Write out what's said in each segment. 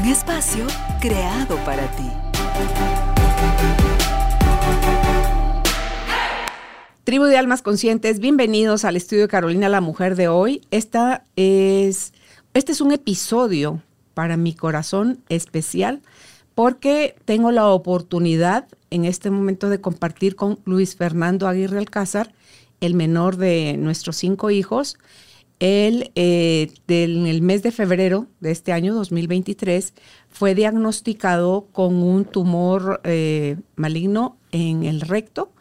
Un espacio creado para ti. Tribu de Almas Conscientes, bienvenidos al estudio de Carolina, la mujer de hoy. Esta es, este es un episodio para mi corazón especial porque tengo la oportunidad en este momento de compartir con Luis Fernando Aguirre Alcázar, el menor de nuestros cinco hijos. Él, eh, en el mes de febrero de este año 2023, fue diagnosticado con un tumor eh, maligno en el recto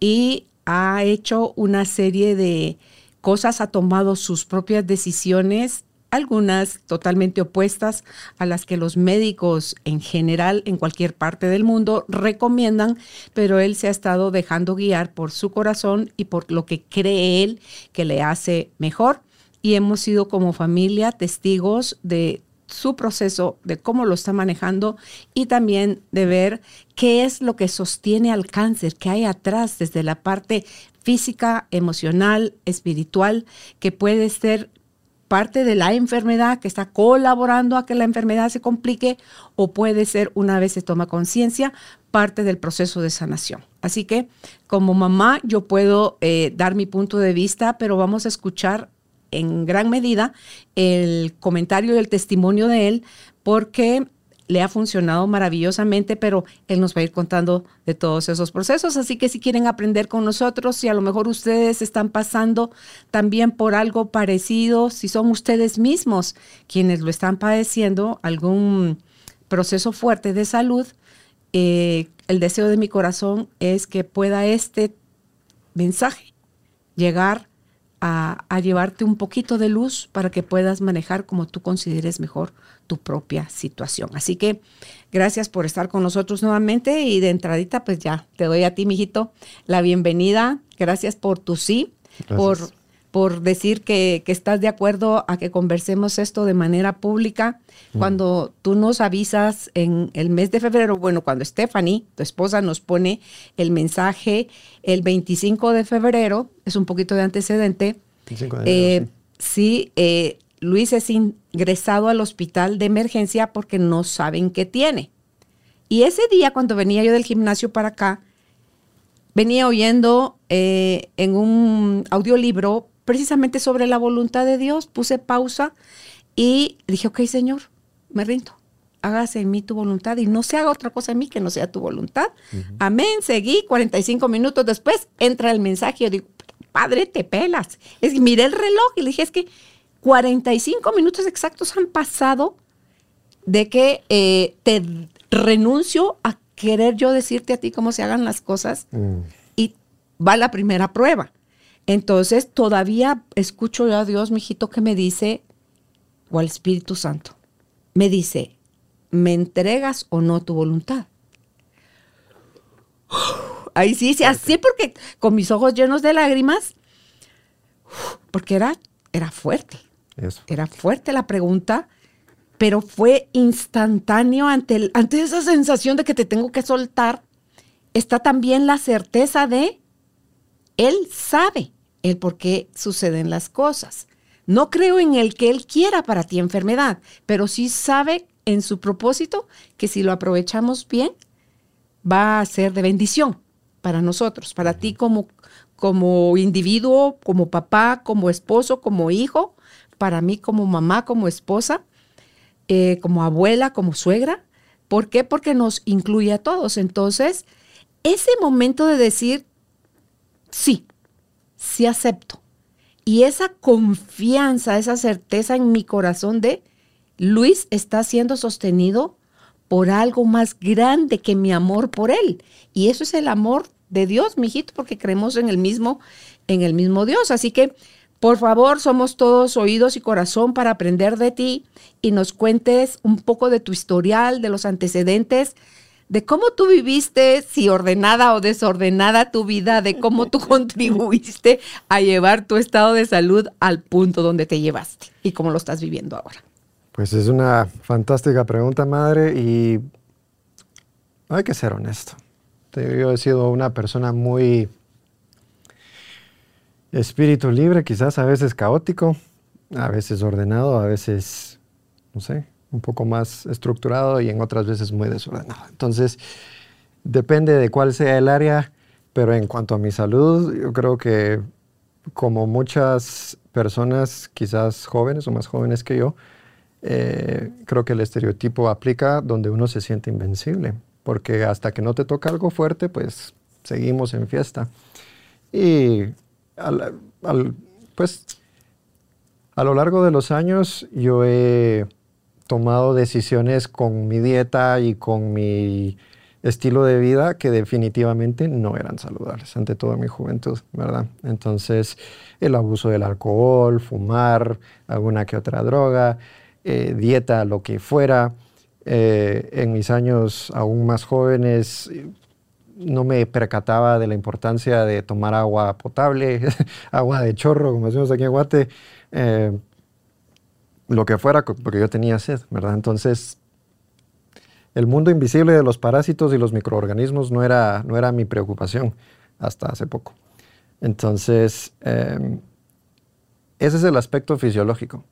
y ha hecho una serie de cosas, ha tomado sus propias decisiones algunas totalmente opuestas a las que los médicos en general en cualquier parte del mundo recomiendan, pero él se ha estado dejando guiar por su corazón y por lo que cree él que le hace mejor. Y hemos sido como familia testigos de su proceso, de cómo lo está manejando y también de ver qué es lo que sostiene al cáncer, qué hay atrás desde la parte física, emocional, espiritual, que puede ser parte de la enfermedad que está colaborando a que la enfermedad se complique o puede ser, una vez se toma conciencia, parte del proceso de sanación. Así que como mamá yo puedo eh, dar mi punto de vista, pero vamos a escuchar en gran medida el comentario y el testimonio de él porque le ha funcionado maravillosamente, pero él nos va a ir contando de todos esos procesos. Así que si quieren aprender con nosotros, si a lo mejor ustedes están pasando también por algo parecido, si son ustedes mismos quienes lo están padeciendo, algún proceso fuerte de salud, eh, el deseo de mi corazón es que pueda este mensaje llegar a, llevarte un poquito de luz para que puedas manejar como tú consideres mejor tu propia situación. Así que gracias por estar con nosotros nuevamente y de entradita pues ya te doy a ti, mijito, la bienvenida. Gracias por tu sí, por por decir que, estás de acuerdo a que conversemos esto de manera pública. Mm. Cuando tú nos avisas en el mes de febrero, bueno, cuando Stephanie, tu esposa, nos pone el mensaje el 25 de febrero, es un poquito de antecedente. Eh, sí, eh, Luis es ingresado al hospital de emergencia porque no saben qué tiene. Y ese día, cuando venía yo del gimnasio para acá, venía oyendo eh, en un audiolibro precisamente sobre la voluntad de Dios, puse pausa y dije, ok, Señor, me rindo. Hágase en mí tu voluntad y no se haga otra cosa en mí que no sea tu voluntad. Amén. Seguí 45 minutos después, entra el mensaje y yo digo, Padre, te pelas. Es que miré el reloj y le dije, es que 45 minutos exactos han pasado de que eh, te renuncio a querer yo decirte a ti cómo se hagan las cosas mm. y va la primera prueba. Entonces todavía escucho yo a Dios, mijito, que me dice, o al Espíritu Santo, me dice, ¿me entregas o no tu voluntad? Ahí sí, sí, así porque con mis ojos llenos de lágrimas, porque era, era fuerte. Era fuerte la pregunta, pero fue instantáneo ante, ante esa sensación de que te tengo que soltar. Está también la certeza de, Él sabe el por qué suceden las cosas. No creo en el que Él quiera para ti enfermedad, pero sí sabe en su propósito que si lo aprovechamos bien, va a ser de bendición para nosotros, para ti como, como individuo, como papá, como esposo, como hijo, para mí como mamá, como esposa, eh, como abuela, como suegra. ¿Por qué? Porque nos incluye a todos. Entonces, ese momento de decir, sí, sí acepto. Y esa confianza, esa certeza en mi corazón de Luis está siendo sostenido por algo más grande que mi amor por él. Y eso es el amor de Dios, mijito, porque creemos en el mismo, en el mismo Dios. Así que Por favor, somos todos oídos y corazón para aprender de ti y nos cuentes un poco de tu historial, de los antecedentes, de cómo tú viviste, si ordenada o desordenada tu vida, de cómo tú contribuiste a llevar tu estado de salud al punto donde te llevaste y cómo lo estás viviendo ahora. Pues es una fantástica pregunta, madre, y hay que ser honesto. Yo he sido una persona muy espíritu libre, quizás a veces caótico, a veces ordenado, a veces, no sé, un poco más estructurado y en otras veces muy desordenado. Entonces, depende de cuál sea el área, pero en cuanto a mi salud, yo creo que como muchas personas, quizás jóvenes o más jóvenes que yo, eh, creo que el estereotipo aplica donde uno se siente invencible, porque hasta que no te toca algo fuerte, pues seguimos en fiesta. Y pues a lo largo de los años yo he tomado decisiones con mi dieta y con mi estilo de vida que definitivamente no eran saludables, ante todo mi juventud, ¿verdad? Entonces, el abuso del alcohol, fumar, alguna que otra droga, eh, dieta, lo que fuera. Eh, en mis años aún más jóvenes no me percataba de la importancia de tomar agua potable, agua de chorro, como decimos aquí en Guate, eh, lo que fuera, porque yo tenía sed, ¿verdad? Entonces, el mundo invisible de los parásitos y los microorganismos no era, no era mi preocupación hasta hace poco. Entonces, ese es el aspecto fisiológico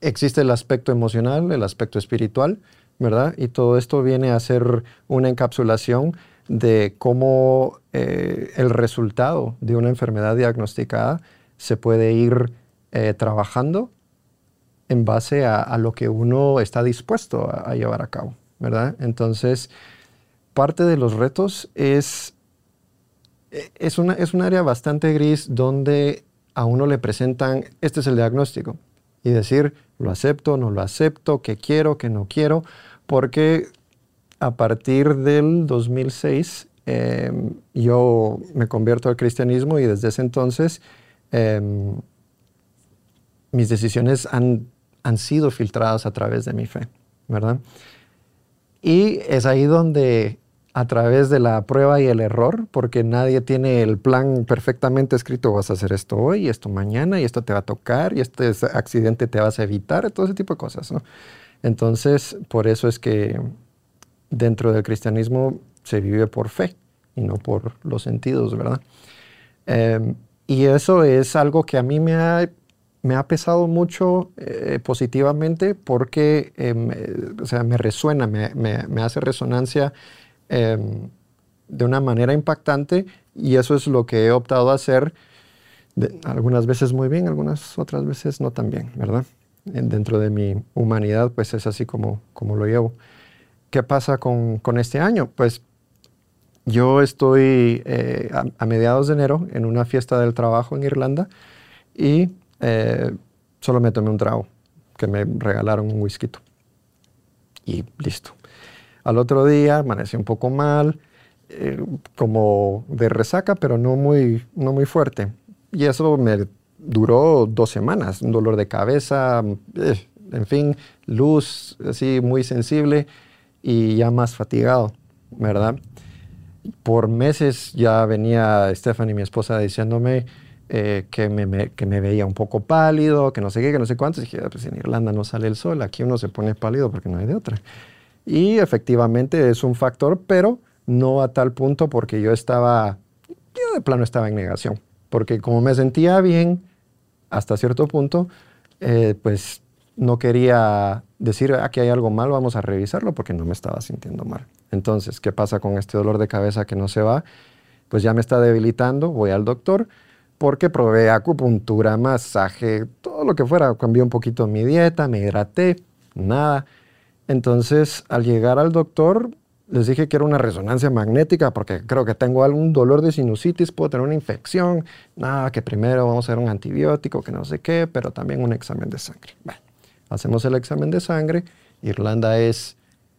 existe el aspecto emocional, el aspecto espiritual, ¿verdad? Y todo esto viene a ser una encapsulación de cómo eh, el resultado de una enfermedad diagnosticada se puede ir eh, trabajando en base a, lo que uno está dispuesto a, llevar a cabo, ¿verdad? Entonces, parte de los retos es, es, una, es un área bastante gris donde a uno le presentan, este es el diagnóstico, y decir, lo acepto, no lo acepto, qué quiero, qué no quiero, porque a partir del 2006 em, yo me convierto al cristianismo y desde ese entonces em, mis decisiones han, han sido filtradas a través de mi fe, ¿verdad? Y es ahí donde a través de la prueba y el error, porque nadie tiene el plan perfectamente escrito, vas a hacer esto hoy, esto mañana, y esto te va a tocar, y este accidente te vas a evitar, todo ese tipo de cosas. ¿no? Entonces, por eso es que dentro del cristianismo se vive por fe y no por los sentidos, ¿verdad? Em, y eso es algo que a mí me ha, me ha pesado mucho eh, positivamente porque em, eh, o sea, me resuena, me, me, me hace resonancia Em, de una manera impactante y eso es lo que he optado a hacer algunas veces muy bien, algunas otras veces no tan bien, ¿verdad? dentro de mi humanidad, pues es así como, como lo llevo. ¿Qué pasa con, con este año? Pues yo estoy eh, a, mediados de enero en una fiesta del trabajo en Irlanda y eh, solo me tomé un trago, que me regalaron un whisky. Y listo. Al otro día amanecí un poco mal, eh, como de resaca, pero no muy, no muy fuerte. Y eso me duró dos semanas, un dolor de cabeza, eh, en fin, luz así muy sensible y ya más fatigado, ¿verdad? Por meses ya venía Stephanie, mi esposa, diciéndome eh, que, me, que, me, veía un poco pálido, que no sé qué, que no sé cuánto. Y dije, ah, pues en Irlanda no sale el sol, aquí uno se pone pálido porque no hay de otra. Y efectivamente es un factor, pero no a tal punto porque yo estaba, yo de plano estaba en negación. Porque como me sentía bien hasta cierto punto, eh, pues no quería decir, aquí hay algo mal, vamos a revisarlo porque no me estaba sintiendo mal. Entonces, ¿qué pasa con este dolor de cabeza que no se va? Pues ya me está debilitando, voy al doctor porque probé acupuntura, masaje, todo lo que fuera. Cambié un poquito mi dieta, me hidraté, nada. Entonces, al llegar al doctor, les dije que era una resonancia magnética porque creo que tengo algún dolor de sinusitis, puedo tener una infección. Nada, que primero vamos a hacer un antibiótico, que no sé qué, pero también un examen de sangre. Bueno, hacemos el examen de sangre. Irlanda es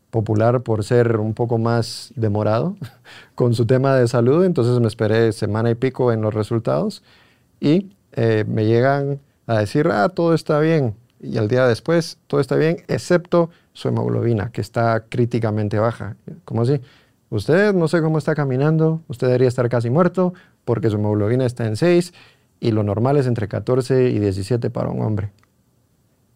popular por ser un poco más demorado con su tema de salud, entonces me esperé semana y pico en los resultados y eh, me llegan a decir, ah, todo está bien. Y al día después, todo está bien, excepto su hemoglobina, que está críticamente baja. ¿Cómo así? Usted no sé cómo está caminando, usted debería estar casi muerto porque su hemoglobina está en 6 y lo normal es entre 14 y 17 para un hombre.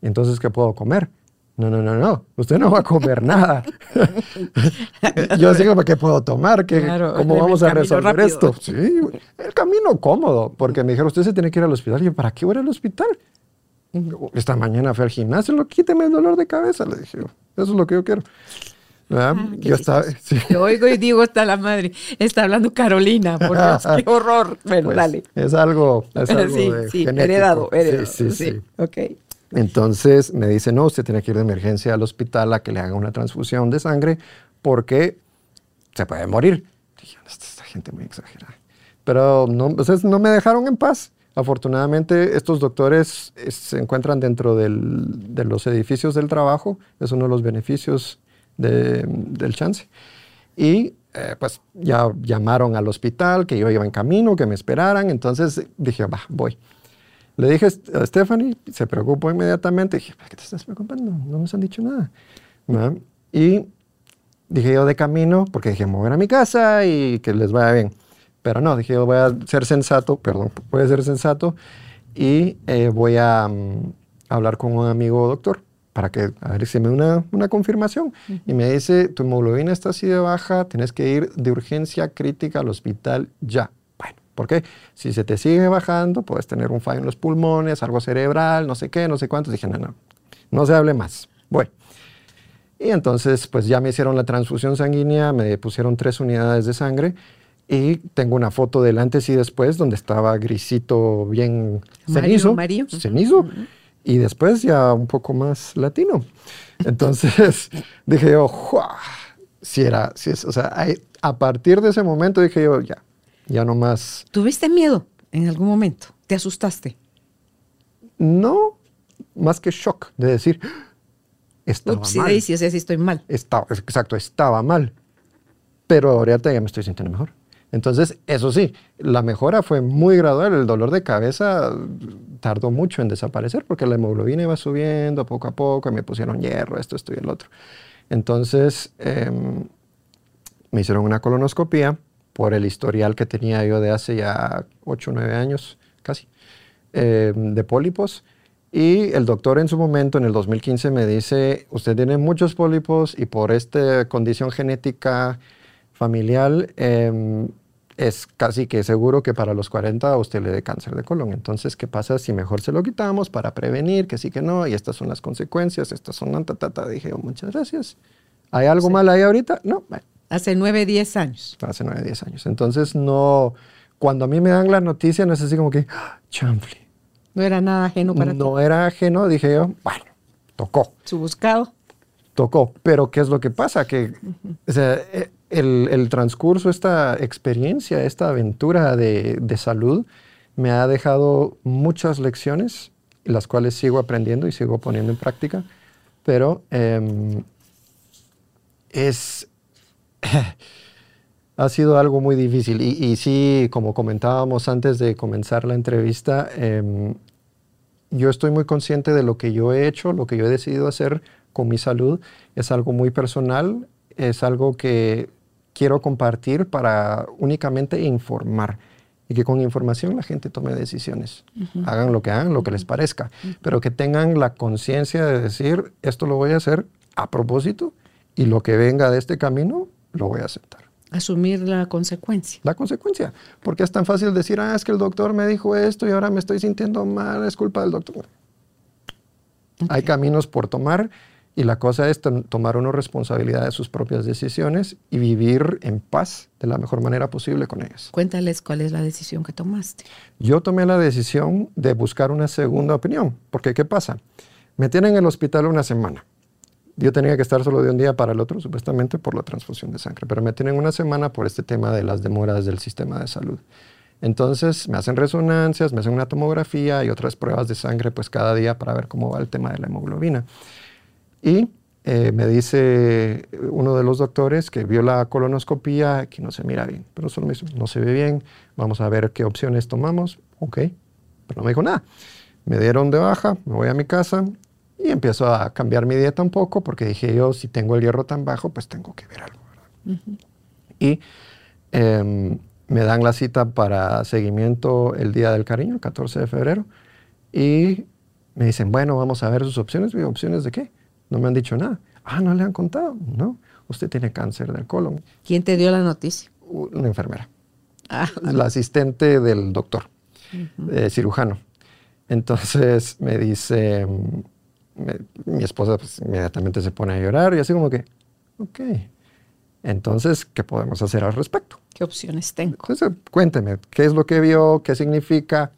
Entonces, ¿qué puedo comer? No, no, no, no. Usted no va a comer nada. Yo digo, ¿qué puedo tomar? ¿Qué, ¿Cómo vamos a resolver esto? Sí, el camino cómodo. Porque me dijeron, usted se tiene que ir al hospital. Y yo, ¿para qué voy al hospital? Esta mañana fui al gimnasio, lo quíteme el dolor de cabeza. Le dije, eso es lo que yo quiero. Ah, yo estaba, Yo oigo y digo, está la madre, está hablando Carolina, por Dios, qué horror. Bueno, pues, dale. Es algo, es algo sí, sí, heredado, heredado. Sí, sí, sí. Ok. Entonces me dice, no, usted tiene que ir de emergencia al hospital a que le hagan una transfusión de sangre porque se puede morir. Dije, esta gente muy exagerada. Pero no, no me dejaron en paz. Afortunadamente, estos doctores eh, se encuentran dentro de los edificios del trabajo. Es uno de los beneficios de, del chance. Y eh, pues ya llamaron al hospital, que yo iba en camino, que me esperaran. Entonces dije, va, voy. Le dije a Stephanie, se preocupó inmediatamente. Dije, ¿para qué te estás preocupando? No nos han dicho nada. Y dije yo de camino, porque dije, me voy a mi casa y que les vaya bien. Pero no, dije yo voy a ser sensato, perdón, voy a ser sensato y eh, voy a mm, hablar con un amigo doctor para que, a ver si me una, una confirmación. Y me dice, tu hemoglobina está así de baja, tienes que ir de urgencia crítica al hospital ya. Porque si se te sigue bajando, puedes tener un fallo en los pulmones, algo cerebral, no sé qué, no sé cuánto. Dije, no, no, no se hable más. Bueno. Y entonces, pues ya me hicieron la transfusión sanguínea, me pusieron tres unidades de sangre y tengo una foto del antes y después donde estaba grisito bien cenizo. Mario. Cenizo. Y después ya un poco más latino. Entonces dije yo, si era, si es, o sea, a partir de ese momento dije yo, ya, ya no más. ¿Tuviste miedo en algún momento? ¿Te asustaste? No, más que shock de decir, estaba Ups, mal. Sí, sí, sí, estoy mal. Estaba, exacto, estaba mal. Pero ahorita ya me estoy sintiendo mejor. Entonces, eso sí, la mejora fue muy gradual. El dolor de cabeza tardó mucho en desaparecer porque la hemoglobina iba subiendo poco a poco y me pusieron hierro, esto, esto y el otro. Entonces, em, me hicieron una colonoscopía por el historial que tenía yo de hace ya 8 o 9 años, casi, eh, de pólipos. Y el doctor en su momento, en el 2015, me dice, usted tiene muchos pólipos y por esta condición genética familiar em, es casi que seguro que para los 40 a usted le dé cáncer de colon. Entonces, ¿qué pasa si mejor se lo quitamos para prevenir, que sí, que no? Y estas son las consecuencias, estas son... Ta, ta, ta. Dije, oh, muchas gracias. ¿Hay algo mal ahí ahorita? No, Hace nueve, diez años. Hace nueve, diez años. Entonces, no, cuando a mí me dan la noticia, no es así como que, ¡Ah, chanfle. No era nada ajeno para ti. No era ajeno, dije yo, bueno, tocó. Su buscado. Tocó. Pero, ¿qué es lo que pasa? Que eh, el, el, transcurso, esta experiencia, esta aventura de, de, salud, me ha dejado muchas lecciones, las cuales sigo aprendiendo y sigo poniendo en práctica. Pero eh, es ha sido algo muy difícil. Y, sí, como comentábamos antes de comenzar la entrevista, em, yo estoy muy consciente de lo que yo he hecho, lo que yo he decidido hacer con mi salud. Es algo muy personal, es algo que quiero compartir para únicamente informar y que con información la gente tome decisiones. Hagan lo que hagan, lo que les parezca, pero que tengan la conciencia de decir, esto lo voy a hacer a propósito y lo que venga de este camino lo voy a aceptar. Asumir la consecuencia. La consecuencia. Porque es tan fácil decir, ah, es que el doctor me dijo esto y ahora me estoy sintiendo mal, es culpa del doctor. Hay caminos por tomar y la cosa es tomar una responsabilidad de sus propias decisiones y vivir en paz de la mejor manera posible con ellas. Cuéntales cuál es la decisión que tomaste. Yo tomé la decisión de buscar una segunda opinión. Porque, ¿qué pasa? Me tienen en el hospital una semana. Yo tenía que estar solo de un día para el otro, supuestamente por la transfusión de sangre, pero me tienen una semana por este tema de las demoras del sistema de salud. Entonces me hacen resonancias, me hacen una tomografía y otras pruebas de sangre pues cada día para ver cómo va el tema de la hemoglobina. Y eh, me dice uno de los doctores que vio la colonoscopía que no se mira bien, pero solo me dice, no se ve bien, vamos a ver qué opciones tomamos, ok, pero no me dijo nada. Me dieron de baja, me voy a mi casa y empiezo a cambiar mi dieta un poco porque dije yo, si tengo el hierro tan bajo, pues tengo que ver algo. Y em, me dan la cita para seguimiento el Día del Cariño, el 14 de febrero, y me dicen, bueno, vamos a ver sus opciones. Digo, ¿opciones de qué? No me han dicho nada. Ah, no le han contado. No, usted tiene cáncer del colon. ¿Quién te dio la noticia? Una enfermera. Ah, La asistente del doctor, eh, cirujano. Entonces me dice, me- mi esposa pues, inmediatamente se pone a llorar y así como que, ok. Entonces, ¿qué podemos hacer al respecto? ¿qué opciones tengo? Entonces, cuénteme, ¿qué es lo que vio? ¿Qué significa?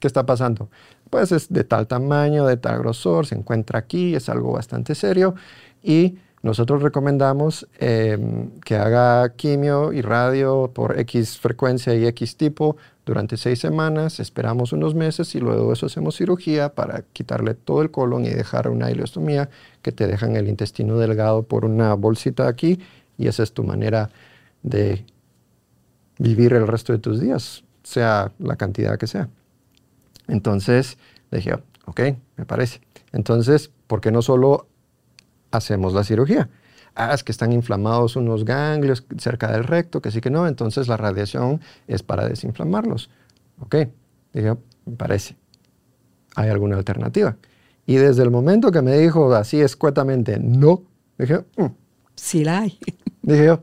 ¿Qué está pasando? Pues es de tal tamaño, de tal grosor, se encuentra aquí, es algo bastante serio y nosotros recomendamos eh, que haga quimio y radio por X frecuencia y X tipo durante seis semanas, esperamos unos meses y luego eso hacemos cirugía para quitarle todo el colon y dejar una ileostomía que te dejan el intestino delgado por una bolsita aquí y esa es tu manera de vivir el resto de tus días, sea la cantidad que sea. Entonces dije, ok, me parece. Entonces, ¿por qué no solo hacemos la cirugía? Ah, es que están inflamados unos ganglios cerca del recto, que sí que no, entonces la radiación es para desinflamarlos. Ok, dije, me parece. ¿Hay alguna alternativa? Y desde el momento que me dijo así escuetamente no, dije, "Mm". Sí la hay. dije yo,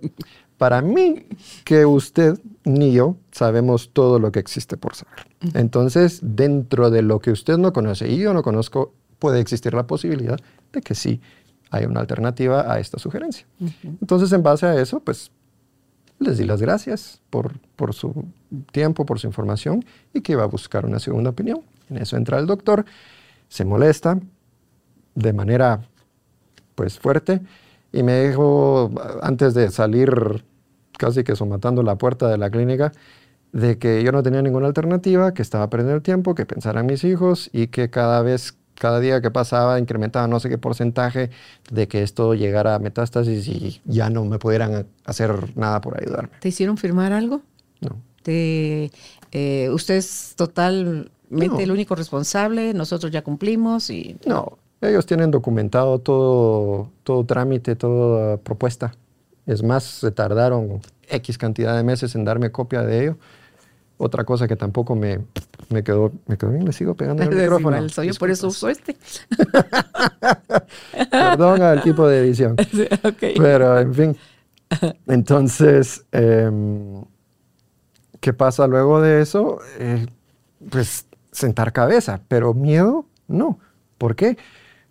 para mí que usted ni yo sabemos todo lo que existe por saber. Entonces, dentro de lo que usted no conoce y yo no conozco, puede existir la posibilidad de que sí hay una alternativa a esta sugerencia. Entonces, en base a eso, pues les di las gracias por, por su tiempo, por su información y que iba a buscar una segunda opinión. En eso entra el doctor, se molesta de manera pues fuerte y me dijo antes de salir casi que somatando la puerta de la clínica de que yo no tenía ninguna alternativa, que estaba perdiendo el tiempo, que pensara en mis hijos y que cada vez, cada día que pasaba incrementaba no sé qué porcentaje de que esto llegara a metástasis y ya no me pudieran hacer nada por ayudarme. ¿Te hicieron firmar algo? No. Te, eh, usted es totalmente No. el único responsable, nosotros ya cumplimos y... No, ellos tienen documentado todo, todo trámite, toda propuesta. Es más, se tardaron X cantidad de meses en darme copia de ello. Otra cosa que tampoco me, me quedó, me quedó bien, le sigo pegando el micrófono. Igual soy yo, por eso uso este. Perdón al equipo de edición. Pero, en fin. Entonces, em, ¿qué pasa luego de eso? Eh, pues sentar cabeza, pero miedo, no. ¿Por qué?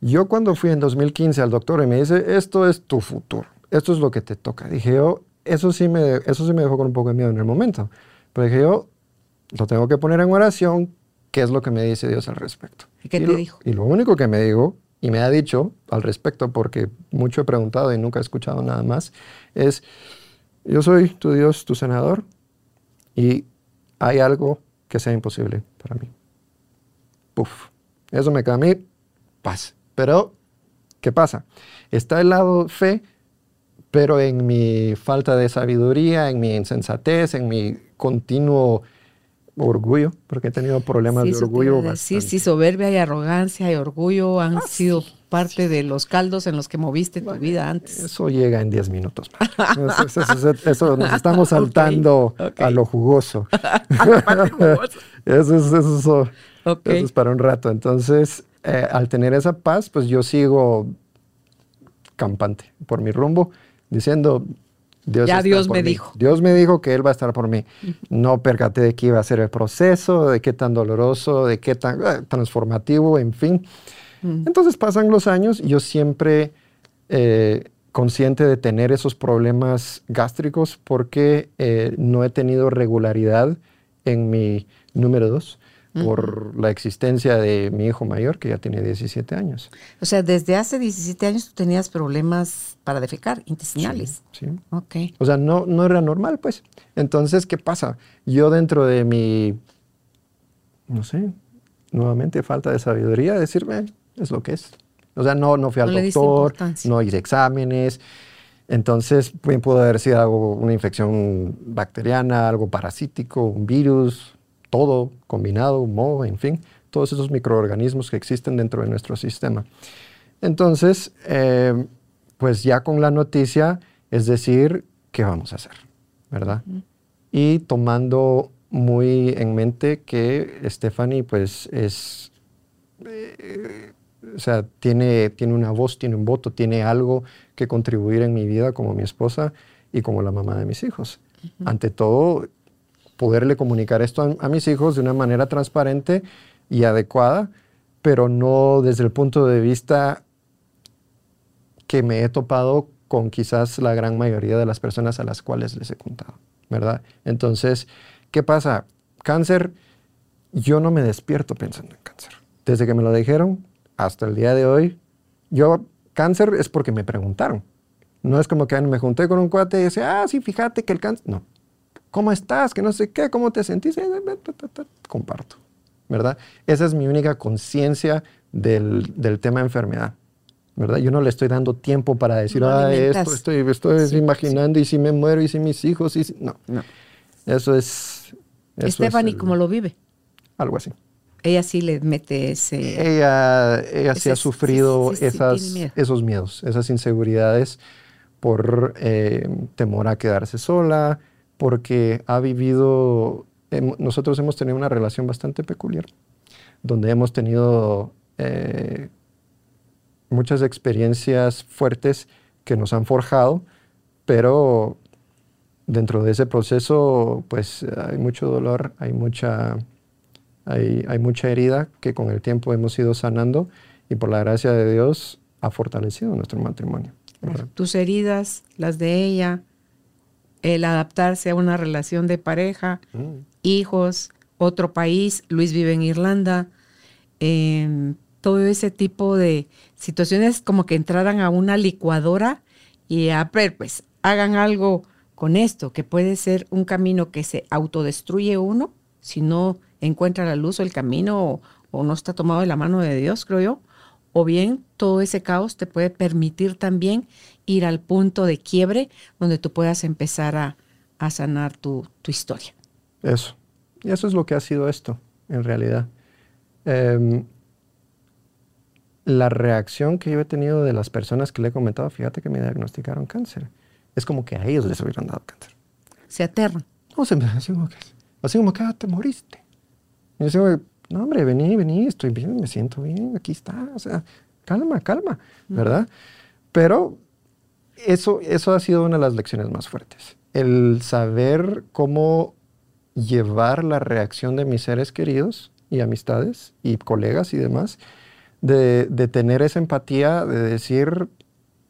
Yo cuando fui en 2015 al doctor y me dice, esto es tu futuro, esto es lo que te toca. Dije yo, eso sí me, eso sí me dejó con un poco de miedo en el momento. Pero dije yo, lo tengo que poner en oración, ¿qué es lo que me dice Dios al respecto? ¿Y qué te lo- dijo? Y lo único que me dijo, y me ha dicho al respecto, porque mucho he preguntado y nunca he escuchado nada más, es, yo soy tu Dios, tu senador, y hay algo que sea imposible para mí. Puf. Eso me queda a mí paz. Pero, ¿qué pasa? Está el lado fe, pero en mi falta de sabiduría, en mi insensatez, en mi continuo orgullo, porque he tenido problemas Sí, de orgullo. bastante. sí, soberbia y arrogancia y orgullo Ah, han sido parte de los caldos en los que moviste tu vida antes. Eso llega en 10 minutos. Eso, eso- eso- eso nos estamos saltando a lo jugoso. eso, es, eso, eso es para un rato. Entonces, eh, al tener esa paz, pues yo sigo campante por mi rumbo, diciendo, Dios Ya Dios me mí. dijo. Dios me dijo que Él va a estar por mí. No percaté de que iba a ser el proceso, de qué tan doloroso, de qué tan eh, transformativo, en fin. Entonces pasan los años y yo siempre eh, consciente de tener esos problemas gástricos porque eh, no he tenido regularidad en mi número dos por la existencia de mi hijo mayor que ya tiene 17 años. O sea, desde hace 17 años tú tenías problemas para defecar, intestinales. Sí. Ok. O sea, no, no era normal, pues. Entonces, ¿qué pasa? Yo dentro de mi, no sé, nuevamente falta de sabiduría, decirme, es lo que es. O sea, no, no fui al No doctor, no hice exámenes. Entonces, bien pudo haber sido algo, una infección bacteriana, algo parasítico, un virus, todo combinado, moho, en fin, todos esos microorganismos que existen dentro de nuestro sistema. Entonces, eh, pues ya con la noticia, es decir, ¿qué vamos a hacer? ¿Verdad? Y tomando muy en mente que Stephanie, pues es, eh, o sea, tiene, tiene una voz, tiene un voto, tiene algo que contribuir en mi vida como mi esposa y como la mamá de mis hijos. Ante todo, poderle comunicar esto a, mis hijos de una manera transparente y adecuada, pero no desde el punto de vista que me he topado con quizás la gran mayoría de las personas a las cuales les he contado, ¿verdad? Entonces, ¿qué pasa? Cáncer, yo no me despierto pensando en cáncer. Desde que me lo dijeron hasta el día de hoy, yo, cáncer es porque me preguntaron. No es como que me junté con un cuate y decía, ah, sí, fíjate que el cáncer. No. ¿Cómo estás? Que no sé qué, ¿cómo te sentís? Comparto, ¿verdad? Esa es mi única conciencia del, del tema enfermedad. ¿verdad? Yo no le estoy dando tiempo para decir, ah, esto estoy, estoy imaginando y si me muero y si mis hijos y si... No, no. Eso es... Stephanie, ¿cómo lo vive? Algo así. Ella sí le mete ese... Ella, ella sí ha sufrido esas, esos miedos, esas inseguridades por eh, temor a quedarse sola, porque ha vivido... nosotros hemos tenido una relación bastante peculiar, donde hemos tenido... Eh, muchas experiencias fuertes que nos han forjado, pero dentro de ese proceso pues hay mucho dolor, hay mucha, hay, mucha herida que con el tiempo hemos ido sanando y por la gracia de Dios ha fortalecido nuestro matrimonio. Tus heridas, las de ella, el adaptarse a una relación de pareja, mm. hijos, otro país, Luis vive en Irlanda, em, todo ese tipo de situaciones como que entraran a una licuadora y a ver, pues hagan algo con esto, que puede ser un camino que se autodestruye uno si no encuentra la luz o el camino o, no está tomado de la mano de Dios, creo yo. O bien todo ese caos te puede permitir también ir al punto de quiebre donde tú puedas empezar a, sanar tu, historia. Eso. Y eso es lo que ha sido esto, en realidad. Em, la reacción que yo he tenido de las personas que le he comentado, fíjate que me diagnosticaron cáncer, es como que a ellos les hubieran dado cáncer. Se aterran. No, se me así como que, así como que ah, te moriste. Y yo digo, no, hombre, vení, vení, estoy bien, me siento bien, aquí está, o sea, calma, calma, ¿verdad? Pero eso, eso ha sido una de las lecciones más fuertes. El saber cómo llevar la reacción de mis seres queridos y amistades y colegas y demás de, tener esa empatía, de decir,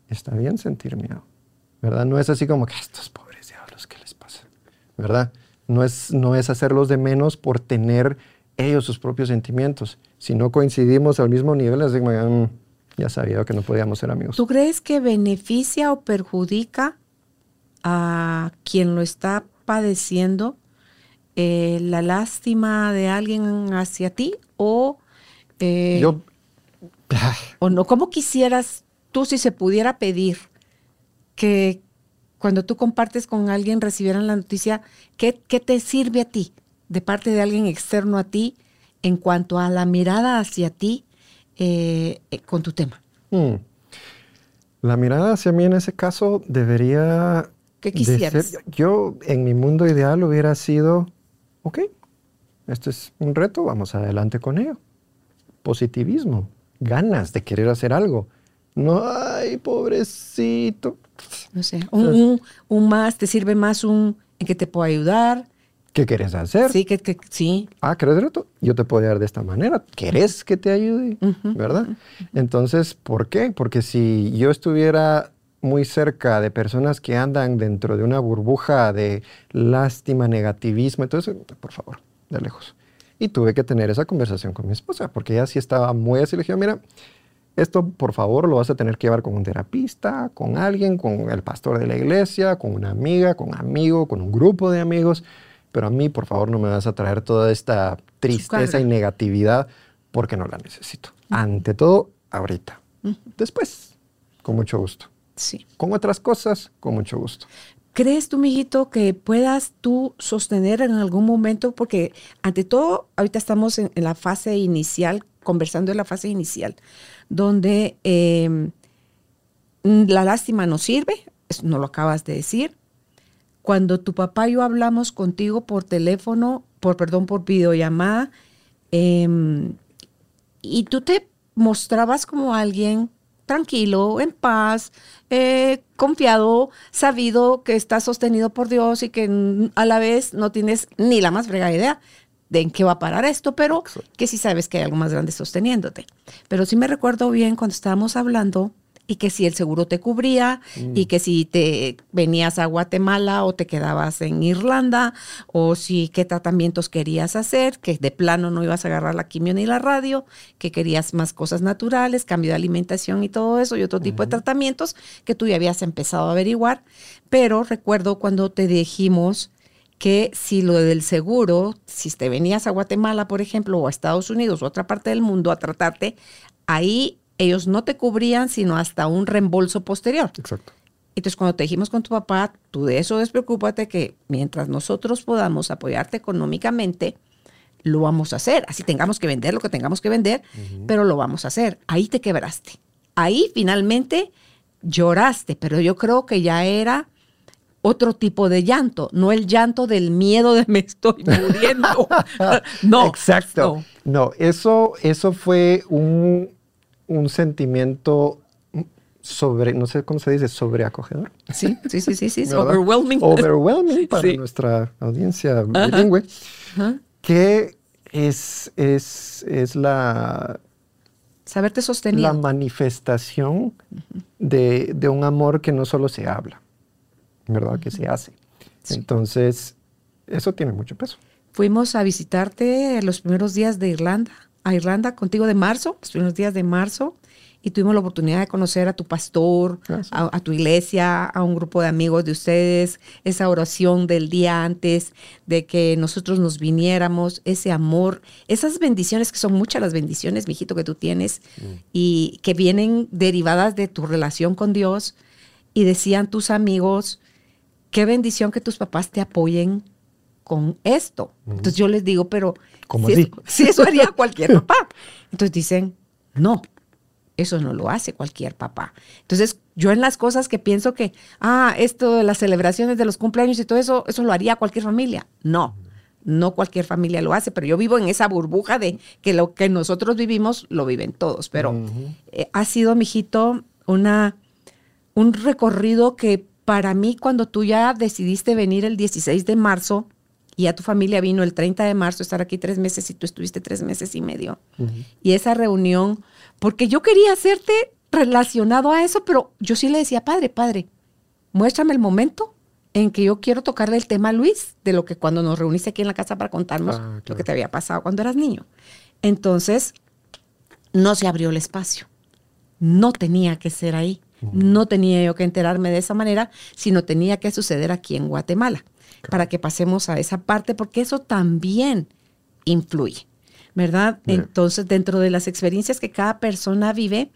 está bien sentir miedo, ¿verdad? No es así como que estos pobres diablos, ¿qué les pasa? ¿Verdad? No es, no es hacerlos de menos por tener ellos sus propios sentimientos. Si no coincidimos al mismo nivel, es mm, ya sabía que no podíamos ser amigos. ¿Tú crees que beneficia o perjudica a quien lo está padeciendo eh, la lástima de alguien hacia ti o... Eh, Yo o no, ¿cómo quisieras tú si se pudiera pedir que cuando tú compartes con alguien recibieran la noticia, ¿qué, te sirve a ti de parte de alguien externo a ti en cuanto a la mirada hacia ti eh, eh, con tu tema? Hmm. La mirada hacia mí en ese caso debería... ¿Qué quisieras? yo en mi mundo ideal hubiera sido, ok, este es un reto, vamos adelante con ello. Positivismo ganas de querer hacer algo. No, ay, pobrecito. No sé, un, más, te sirve más un en que te puedo ayudar. ¿Qué quieres hacer? Sí, que, sí. Ah, ¿querés reto? Yo te puedo ayudar de esta manera. ¿Querés que te ayude? ¿Verdad? Entonces, ¿por qué? Porque si yo estuviera muy cerca de personas que andan dentro de una burbuja de lástima, negativismo, entonces, por favor, de lejos. Y tuve que tener esa conversación con mi esposa, porque ella sí estaba muy así. Le dije, mira, esto por favor lo vas a tener que llevar con un terapista, con alguien, con el pastor de la iglesia, con una amiga, con un amigo, con un grupo de amigos. Pero a mí, por favor, no me vas a traer toda esta tristeza y negatividad porque no la necesito. Ante todo, ahorita. Después, con mucho gusto. Sí. Con otras cosas, con mucho gusto. ¿Crees tú, mijito, que puedas tú sostener en algún momento? Porque ante todo, ahorita estamos en, la fase inicial, conversando en la fase inicial, donde em, la lástima no sirve, no lo acabas de decir. Cuando tu papá y yo hablamos contigo por teléfono, por perdón, por videollamada, em, y tú te mostrabas como alguien tranquilo, en paz, eh, confiado, sabido que estás sostenido por Dios y que a la vez no tienes ni la más fregada idea de en qué va a parar esto, pero que sí sabes que hay algo más grande sosteniéndote. Pero sí me recuerdo bien cuando estábamos hablando y que si el seguro te cubría y mm. que si te venías a Guatemala o te quedabas en Irlanda o si qué tratamientos querías hacer, que de plano no ibas a agarrar la quimio ni la radio, que querías más cosas naturales, cambio de alimentación y todo eso y otro tipo de tratamientos que tú ya habías empezado a averiguar. Pero recuerdo cuando te dijimos que si lo del seguro, si te venías a Guatemala, por ejemplo, o a Estados Unidos o a otra parte del mundo a tratarte, ahí ellos no te cubrían sino hasta un reembolso posterior. Exacto. Entonces, cuando te dijimos con tu papá, tú de eso despreocúpate que mientras nosotros podamos apoyarte económicamente, lo vamos a hacer. Así tengamos que vender lo que tengamos que vender, pero lo vamos a hacer. Ahí te quebraste. Ahí finalmente lloraste, pero yo creo que ya era otro tipo de llanto, no el llanto del miedo de me estoy muriendo. no. Exacto. No, eso, eso fue un, un sentimiento sobre, no sé cómo se dice, sobreacogedor. Sí, sí, sí, sí, sí, overwhelming. Overwhelming para nuestra audiencia bilingüe, que es, es, es la... Saberte sostener. La manifestación de, de, un amor que no solo se habla, ¿verdad? Que se hace. Entonces, eso tiene mucho peso. Fuimos a visitarte los primeros días de Irlanda a Irlanda contigo de marzo, los primeros días de marzo, y tuvimos la oportunidad de conocer a tu pastor, a, tu iglesia, a un grupo de amigos de ustedes, esa oración del día antes de que nosotros nos viniéramos, ese amor, esas bendiciones que son muchas las bendiciones, mijito, que tú tienes mm. y que vienen derivadas de tu relación con Dios. Y decían tus amigos, qué bendición que tus papás te apoyen con esto. Entonces yo les digo, pero ¿Cómo si, si eso haría cualquier papá. Entonces dicen, no, eso no lo hace cualquier papá. Entonces, yo en las cosas que pienso que, ah, esto de las celebraciones de los cumpleaños y todo eso, eso lo haría cualquier familia. No, no cualquier familia lo hace, pero yo vivo en esa burbuja de que lo que nosotros vivimos lo viven todos. Pero eh, ha sido, mijito, una, un recorrido que para mí, cuando tú ya decidiste venir el 16 de marzo, y a tu familia vino el 30 de marzo, estar aquí tres meses y tú estuviste tres meses y medio. Y esa reunión, porque yo quería hacerte relacionado a eso, pero yo sí le decía, padre, padre, muéstrame el momento en que yo quiero tocarle el tema a Luis, de lo que cuando nos reuniste aquí en la casa para contarnos ah, lo que te había pasado cuando eras niño. Entonces, no se abrió el espacio. No tenía que ser ahí. No tenía yo que enterarme de esa manera, sino tenía que suceder aquí en Guatemala para que pasemos a esa parte, porque eso también influye, ¿verdad? Entonces, dentro de las experiencias que cada persona vive,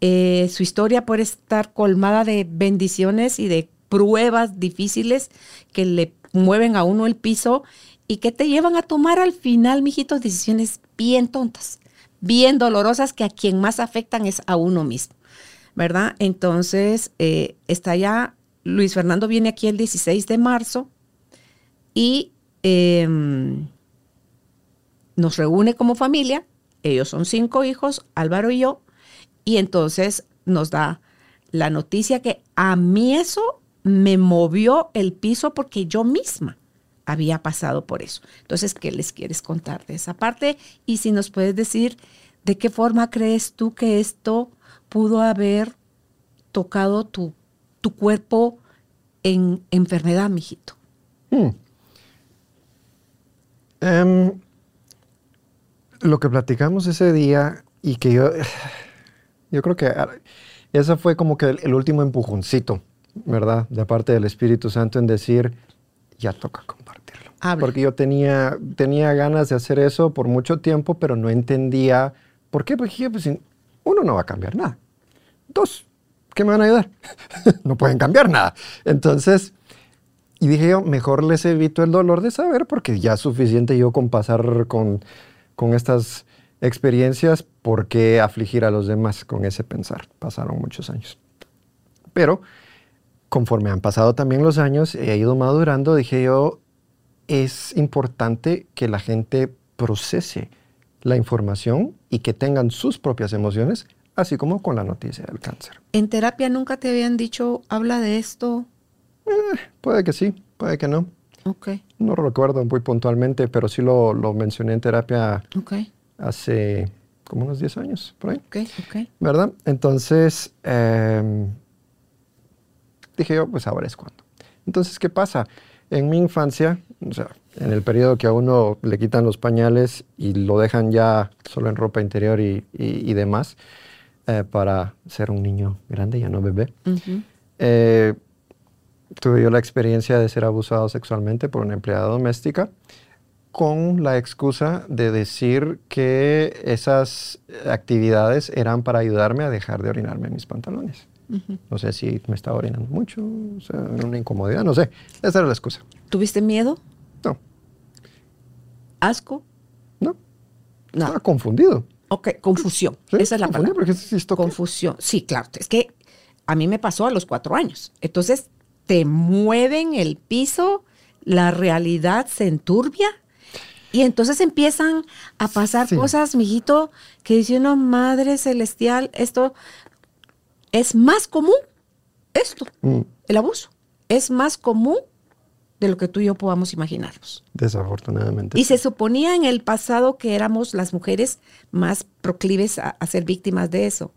eh, su historia puede estar colmada de bendiciones y de pruebas difíciles que le mueven a uno el piso y que te llevan a tomar al final, mijitos, decisiones bien tontas, bien dolorosas que a quien más afectan es a uno mismo, ¿verdad? Entonces, eh, está ya, Luis Fernando viene aquí el 16 de marzo, y em, nos reúne como familia. Ellos son cinco hijos, Álvaro y yo, y entonces nos da la noticia que a mí eso me movió el piso porque yo misma había pasado por eso. Entonces, ¿qué les quieres contar de esa parte? Y si nos puedes decir de qué forma crees tú que esto pudo haber tocado tu, tu cuerpo en enfermedad, mijito. Hmm. Em, lo que platicamos ese día y que yo, yo creo que ah, eso fue como que el, último empujoncito, ¿verdad? De parte del Espíritu Santo en decir, ya toca compartirlo. Porque yo tenía, tenía ganas de hacer eso por mucho tiempo, pero no entendía por qué. Porque pues, uno no va a cambiar nada. Dos, ¿qué me van a ayudar? no pueden cambiar nada. Entonces, y dije yo, mejor les evito el dolor de saber porque ya es suficiente yo con pasar con, con estas experiencias, ¿por qué afligir a los demás con ese pensar? Pasaron muchos años. Pero conforme han pasado también los años, he ido madurando, dije yo, es importante que la gente procese la información y que tengan sus propias emociones, así como con la noticia del cáncer. ¿En terapia nunca te habían dicho, habla de esto? Eh, puede que sí, puede que no. Ok. No recuerdo muy puntualmente, pero sí lo, lo mencioné en terapia Ok, hace como unos 10 años, por ahí. ok, ok. ¿Verdad? Entonces, eh, dije yo, pues ahora es cuando. Entonces, ¿qué pasa? En mi infancia, o sea, en el periodo que a uno le quitan los pañales y lo dejan ya solo en ropa interior y, y- y demás, eh, para ser un niño grande, ya no bebé, Ujú. eh, tuve yo la experiencia de ser abusado sexualmente por una empleada doméstica con la excusa de decir que esas actividades eran para ayudarme a dejar de orinarme en mis pantalones. No sé si me estaba orinando mucho, o sea, una incomodidad, no sé. Esa era la excusa. ¿Tuviste miedo? No, ¿Asco? no, No. estaba confundido. Ok, confusión. Sí, Esa es la palabra. porque? Confusión. Sí, claro. Es que a mí me pasó a los cuatro años. Entonces, te mueven el piso, la realidad se enturbia y entonces empiezan a pasar Sí. cosas, mijito, que dice uno, madre celestial, esto es más común, esto, Mm, el abuso, es más común de lo que tú y yo podamos imaginarnos. desafortunadamente. Y se suponía en el pasado que éramos las mujeres más proclives a, a ser víctimas de eso.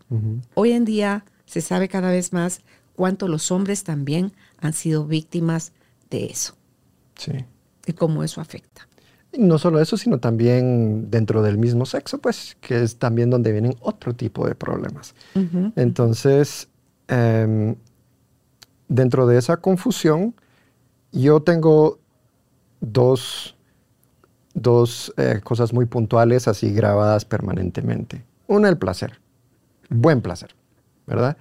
Hoy en día se sabe cada vez más cuánto los hombres también han sido víctimas de eso Sí. y cómo eso afecta. Y no solo eso, sino también dentro del mismo sexo, pues, que es también donde vienen otro tipo de problemas. Entonces, em, dentro de esa confusión, yo tengo dos, dos eh, cosas muy puntuales así grabadas permanentemente. Una, el placer, buen placer, ¿verdad?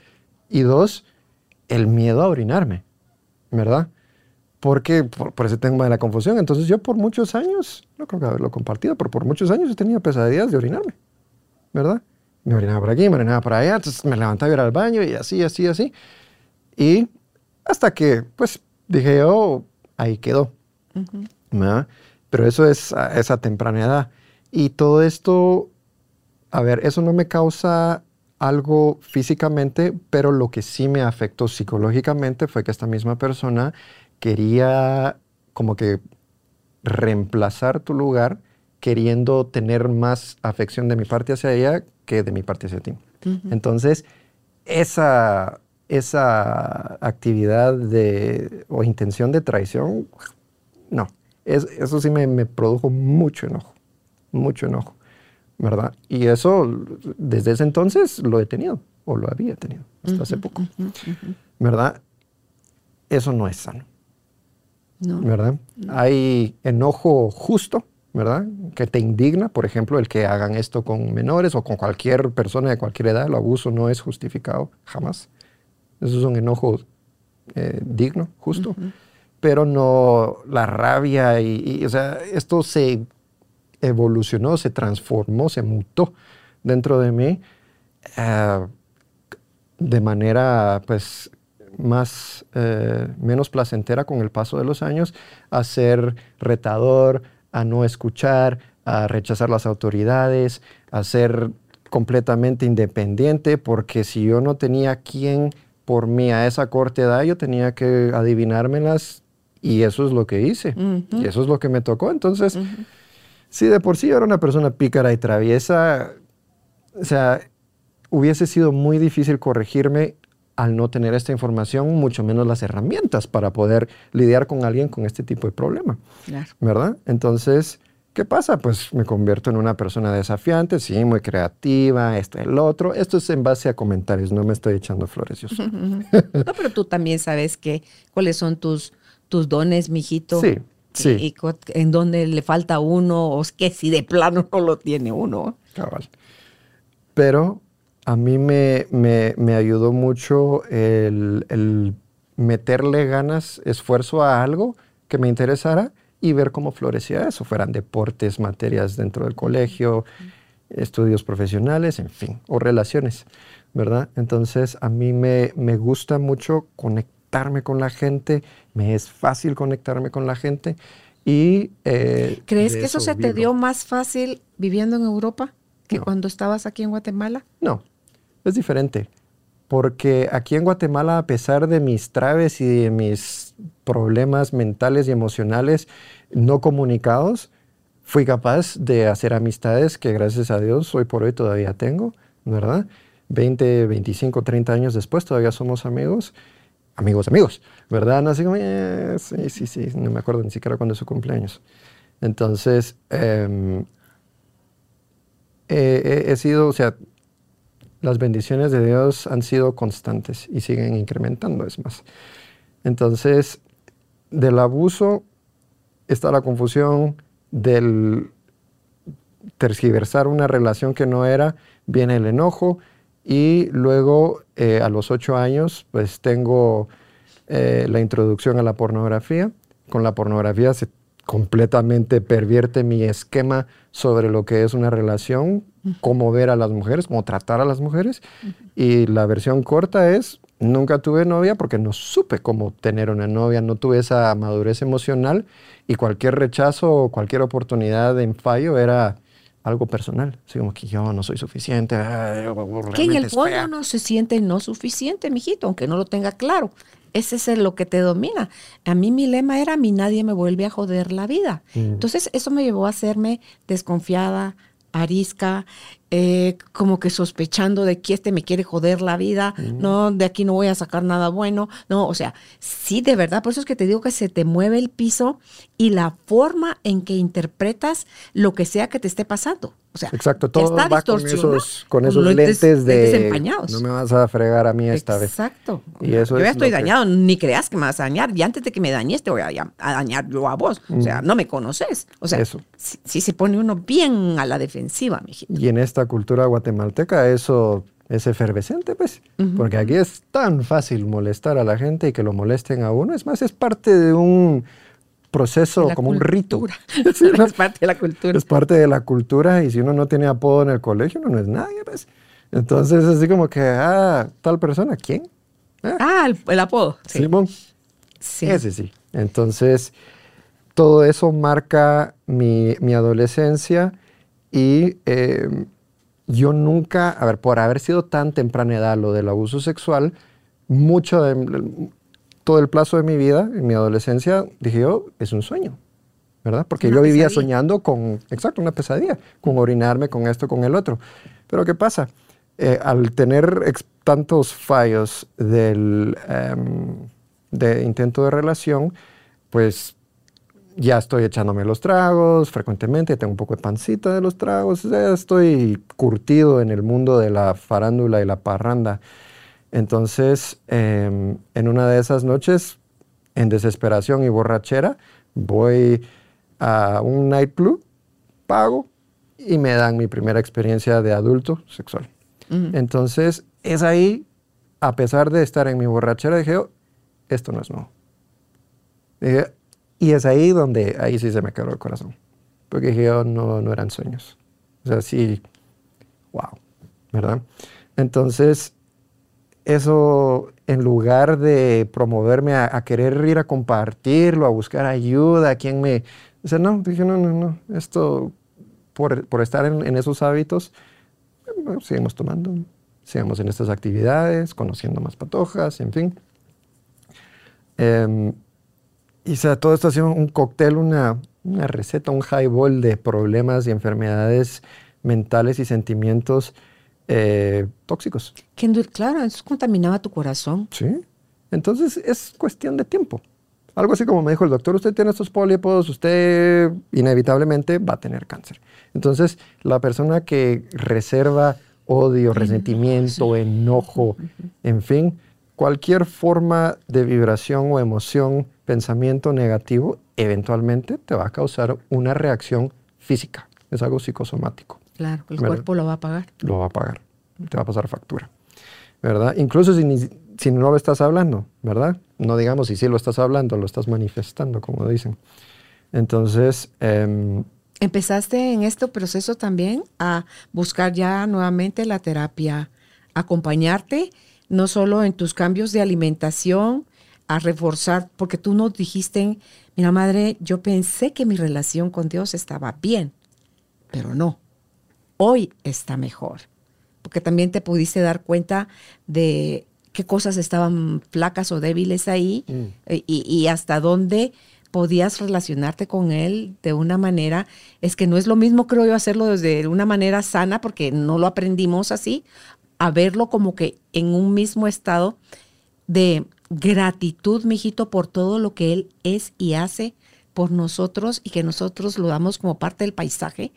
Y dos, el miedo a orinarme, ¿verdad? Porque por, por ese tema de la confusión. Entonces yo por muchos años, no creo que haberlo compartido, pero por muchos años he tenido pesadillas de orinarme, ¿verdad? Me orinaba por aquí, me orinaba por allá, entonces me levantaba a ir al baño y así, así, así. Y hasta que, pues, dije yo, ahí quedó. ¿verdad? Pero eso es a esa temprana edad. Y todo esto, a ver, eso no me causa algo físicamente, pero lo que sí me afectó psicológicamente fue que esta misma persona quería como que reemplazar tu lugar queriendo tener más afección de mi parte hacia ella que de mi parte hacia ti. Entonces, esa, esa actividad de, o intención de traición, no. Es- eso sí me, me produjo mucho enojo, mucho enojo, ¿verdad? Y eso, desde ese entonces, lo he tenido, o lo había tenido, hasta hace poco, ¿verdad? Eso no es sano. ¿no? ¿verdad? Hay enojo justo, ¿verdad? Que te indigna, por ejemplo, el que hagan esto con menores o con cualquier persona de cualquier edad. El abuso no es justificado, jamás. Eso es un enojo eh, digno, justo. Pero no la rabia y, y, o sea, esto se evolucionó, se transformó, se mutó dentro de mí eh, de manera, pues, más, eh, menos placentera con el paso de los años, a ser retador, a no escuchar, a rechazar las autoridades, a ser completamente independiente, porque si yo no tenía quien por mí a esa corta edad, yo tenía que adivinármelas y eso es lo que hice. Y eso es lo que me tocó. Entonces, si de por sí yo era una persona pícara y traviesa, o sea, hubiese sido muy difícil corregirme al no tener esta información, mucho menos las herramientas para poder lidiar con alguien con este tipo de problema, Claro. ¿verdad? Entonces, ¿qué pasa? Pues me convierto en una persona desafiante, sí, muy creativa, esto, el otro. Esto es en base a comentarios, no me estoy echando flores yo. No, pero tú también sabes que cuáles son tus, tus dones, mijito. Sí, sí. Y, en dónde le falta uno, o es que si de plano no lo tiene uno. Cabal. Pero a mí me, me- me ayudó mucho el, el meterle ganas, esfuerzo a algo que me interesara y ver cómo florecía eso, fueran deportes, materias dentro del colegio, estudios profesionales, en fin, o relaciones, ¿verdad? Entonces a mí me, me gusta mucho conectarme con la gente, me es fácil conectarme con la gente y... eh, ¿Crees que eso se te vivo. dio más fácil viviendo en Europa que No. cuando estabas aquí en Guatemala? No, es diferente. Porque aquí en Guatemala, a pesar de mis traves y de mis problemas mentales y emocionales no comunicados, fui capaz de hacer amistades que gracias a Dios hoy por hoy todavía tengo, ¿verdad? 20, 25, 30 años después todavía somos amigos. Amigos, amigos, ¿verdad? Así como, "Eh, sí, sí, sí, no me acuerdo ni siquiera cuándo es su cumpleaños. Entonces, em, he sido, o sea, las bendiciones de Dios han sido constantes y siguen incrementando, es más. Entonces, del abuso está la confusión, del tergiversar una relación que no era, viene el enojo y luego eh, a los ocho años pues tengo eh, la introducción a la pornografía. Con la pornografía se completamente pervierte mi esquema sobre lo que es una relación, cómo ver a las mujeres, cómo tratar a las mujeres. Y la versión corta es, nunca tuve novia porque no supe cómo tener una novia, no tuve esa madurez emocional y cualquier rechazo o cualquier oportunidad en fallo era algo personal. Así como que yo no soy suficiente. Que en el fondo no se siente no suficiente, mijito, aunque no lo tenga claro. Ese es lo que te domina. A mí mi lema era, a mí nadie me vuelve a joder la vida. Mm. Entonces eso me llevó a hacerme desconfiada, arisca, eh, como que sospechando de que este me quiere joder la vida, no, de aquí no voy a sacar nada bueno, no, o sea, sí, de verdad, por eso es que te digo que se te mueve el piso y la forma en que interpretas lo que sea que te esté pasando. O sea, Exacto, todo está va con distorsionado, esos, con lentes de desempañados. no me vas a fregar a mí esta vez. Exacto. Y eso yo es ya estoy que- dañado, ni creas que me vas a dañar. Y antes de que me dañes, te voy a, dañar yo a vos. O sea, no me conoces. O sea, Eso. sí, sí se pone uno bien a la defensiva, mijito. Y en esta cultura guatemalteca eso es efervescente, pues, porque aquí es tan fácil molestar a la gente y que lo molesten a uno. Es más, es parte de un proceso, La como un rito. cultura. Sí, ¿no? es parte de la cultura. Es parte de la cultura y si uno no tiene apodo en el colegio, uno no es nadie, pues. Entonces, así como que, ah, tal persona, ¿quién? Ah, Ah, el, el apodo. Sí. Simón. Sí. Ese sí. Entonces, todo eso marca mi, mi adolescencia y eh, yo nunca, a ver, por haber sido tan temprana edad lo del abuso sexual, mucho de todo el plazo de mi vida, en mi adolescencia, dije yo, es un sueño, ¿verdad? Porque Una yo vivía pesadilla. soñando con, exacto, una pesadilla, con orinarme, con esto, con el otro. Pero ¿qué pasa? Eh, al tener tantos fallos del em, de intento de relación, pues ya estoy echándome los tragos frecuentemente, tengo un poco de pancita de los tragos, ya estoy curtido en el mundo de la farándula y la parranda. Entonces, em, en una de esas noches, en desesperación y borrachera, voy a un nightclub, pago y me dan mi primera experiencia de adulto sexual. Entonces, es ahí, a pesar de estar en mi borrachera, dije, "Oh, esto no es nuevo. Dije, y es ahí donde, ahí sí se me quebró el corazón. Porque dije, "Oh, no, no eran sueños. O sea, sí, wow, ¿verdad? Entonces, eso en lugar de promoverme a, a querer ir a compartirlo, a buscar ayuda, a quien me... O sea, no, dije, no, no, no, esto, por, por estar en, en esos hábitos, bueno, seguimos tomando, sigamos en estas actividades, conociendo más patojas, en fin. Em, y o sea, todo esto ha sido un cóctel, una, una receta, un highball de problemas y enfermedades mentales y sentimientos eh, tóxicos. Que claro, eso contaminaba tu corazón. ¿Sí? Entonces es cuestión de tiempo. Algo así como me dijo el doctor, usted tiene estos pólipos, usted inevitablemente va a tener cáncer. Entonces, la persona que reserva odio, resentimiento, enojo, en fin, cualquier forma de vibración o emoción, pensamiento negativo, eventualmente te va a causar una reacción física. Es algo psicosomático Claro, el ¿Verdad? cuerpo lo va a pagar. lo va a pagar, te va a pasar factura, ¿verdad? Incluso si no lo estás hablando, ¿verdad? no digamos si sí lo estás hablando, lo estás manifestando, como dicen. Entonces... Em, Empezaste en este proceso también a buscar ya nuevamente la terapia, acompañarte no solo en tus cambios de alimentación, a reforzar, porque tú nos dijiste, mira madre, yo pensé que mi relación con Dios estaba bien, pero no, hoy está mejor, porque también te pudiste dar cuenta de qué cosas estaban flacas o débiles ahí mm. eh, y, y, hasta dónde podías relacionarte con él de una manera, es que no es lo mismo creo yo hacerlo desde una manera sana porque no lo aprendimos así, a verlo como que en un mismo estado de gratitud, mijito, por todo lo que Él es y hace por nosotros y que nosotros lo damos como parte del paisaje,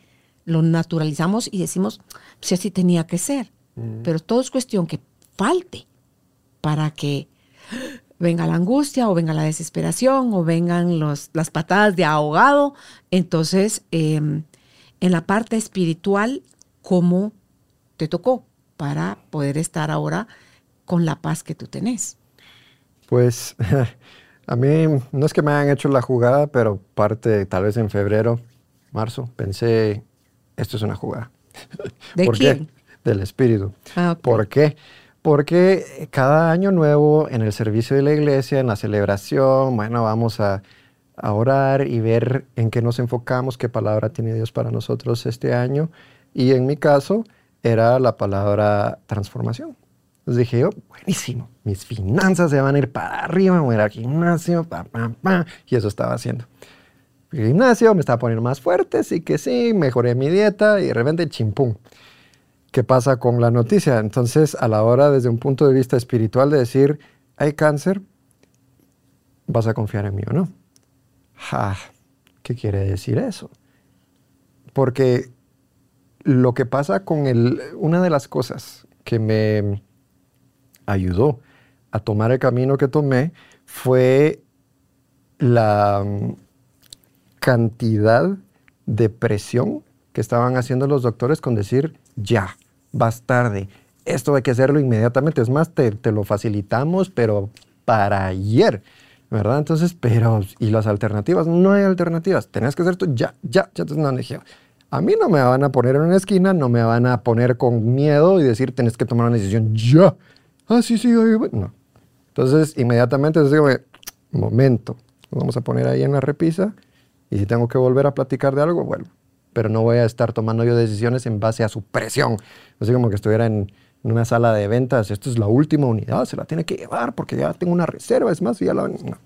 lo naturalizamos y decimos, si así tenía que ser. Mm. Pero todo es cuestión que falte para que venga la angustia o venga la desesperación o vengan los, las patadas de ahogado. Entonces, em, en la parte espiritual, ¿cómo te tocó? Para poder estar ahora con la paz que tú tenés? Pues a mí no es que me hayan hecho la jugada, pero parte tal vez en febrero, marzo, pensé, esto es una jugada. ¿De ¿Por quién? Qué? Del espíritu. Ah, ¿Por qué? Porque cada año nuevo en el servicio de la iglesia, en la celebración, bueno, vamos a, a orar y ver en qué nos enfocamos, qué palabra tiene Dios para nosotros este año. Y en mi caso, era la palabra transformación. Entonces dije yo, buenísimo, mis finanzas se van a ir para arriba, voy a ir al gimnasio, y eso estaba haciendo. El gimnasio me estaba poniendo más fuerte, sí que sí, mejoré mi dieta y de repente chimpum. ¿Qué pasa con la noticia? Entonces, a la hora, desde un punto de vista espiritual, de decir, hay cáncer, ¿vas a confiar en mí o no? Ja, ¿Qué quiere decir eso? Porque lo que pasa con el, una de las cosas que me ayudó a tomar el camino que tomé fue la mm, cantidad de presión que estaban haciendo los doctores con decir, ya, vas tarde, esto hay que hacerlo inmediatamente. Es más, te, te lo facilitamos, pero para ayer, ¿verdad? Entonces, pero, ¿y las alternativas? No hay alternativas, tenés que hacer esto ya, ya, ya. No, dije, a mí no me van a poner en una esquina, no me van a poner con miedo y decir, tenés que tomar una decisión ya. Ah, sí, sí, no. Entonces, inmediatamente digo, momento, vamos a poner ahí en la repisa y si tengo que volver a platicar de algo, vuelvo. Pero no voy a estar tomando yo decisiones en base a su presión. Así como que estuviera en, una sala de ventas, esto es la última unidad, se la tiene que llevar porque ya tengo una reserva, es más, ya la... No,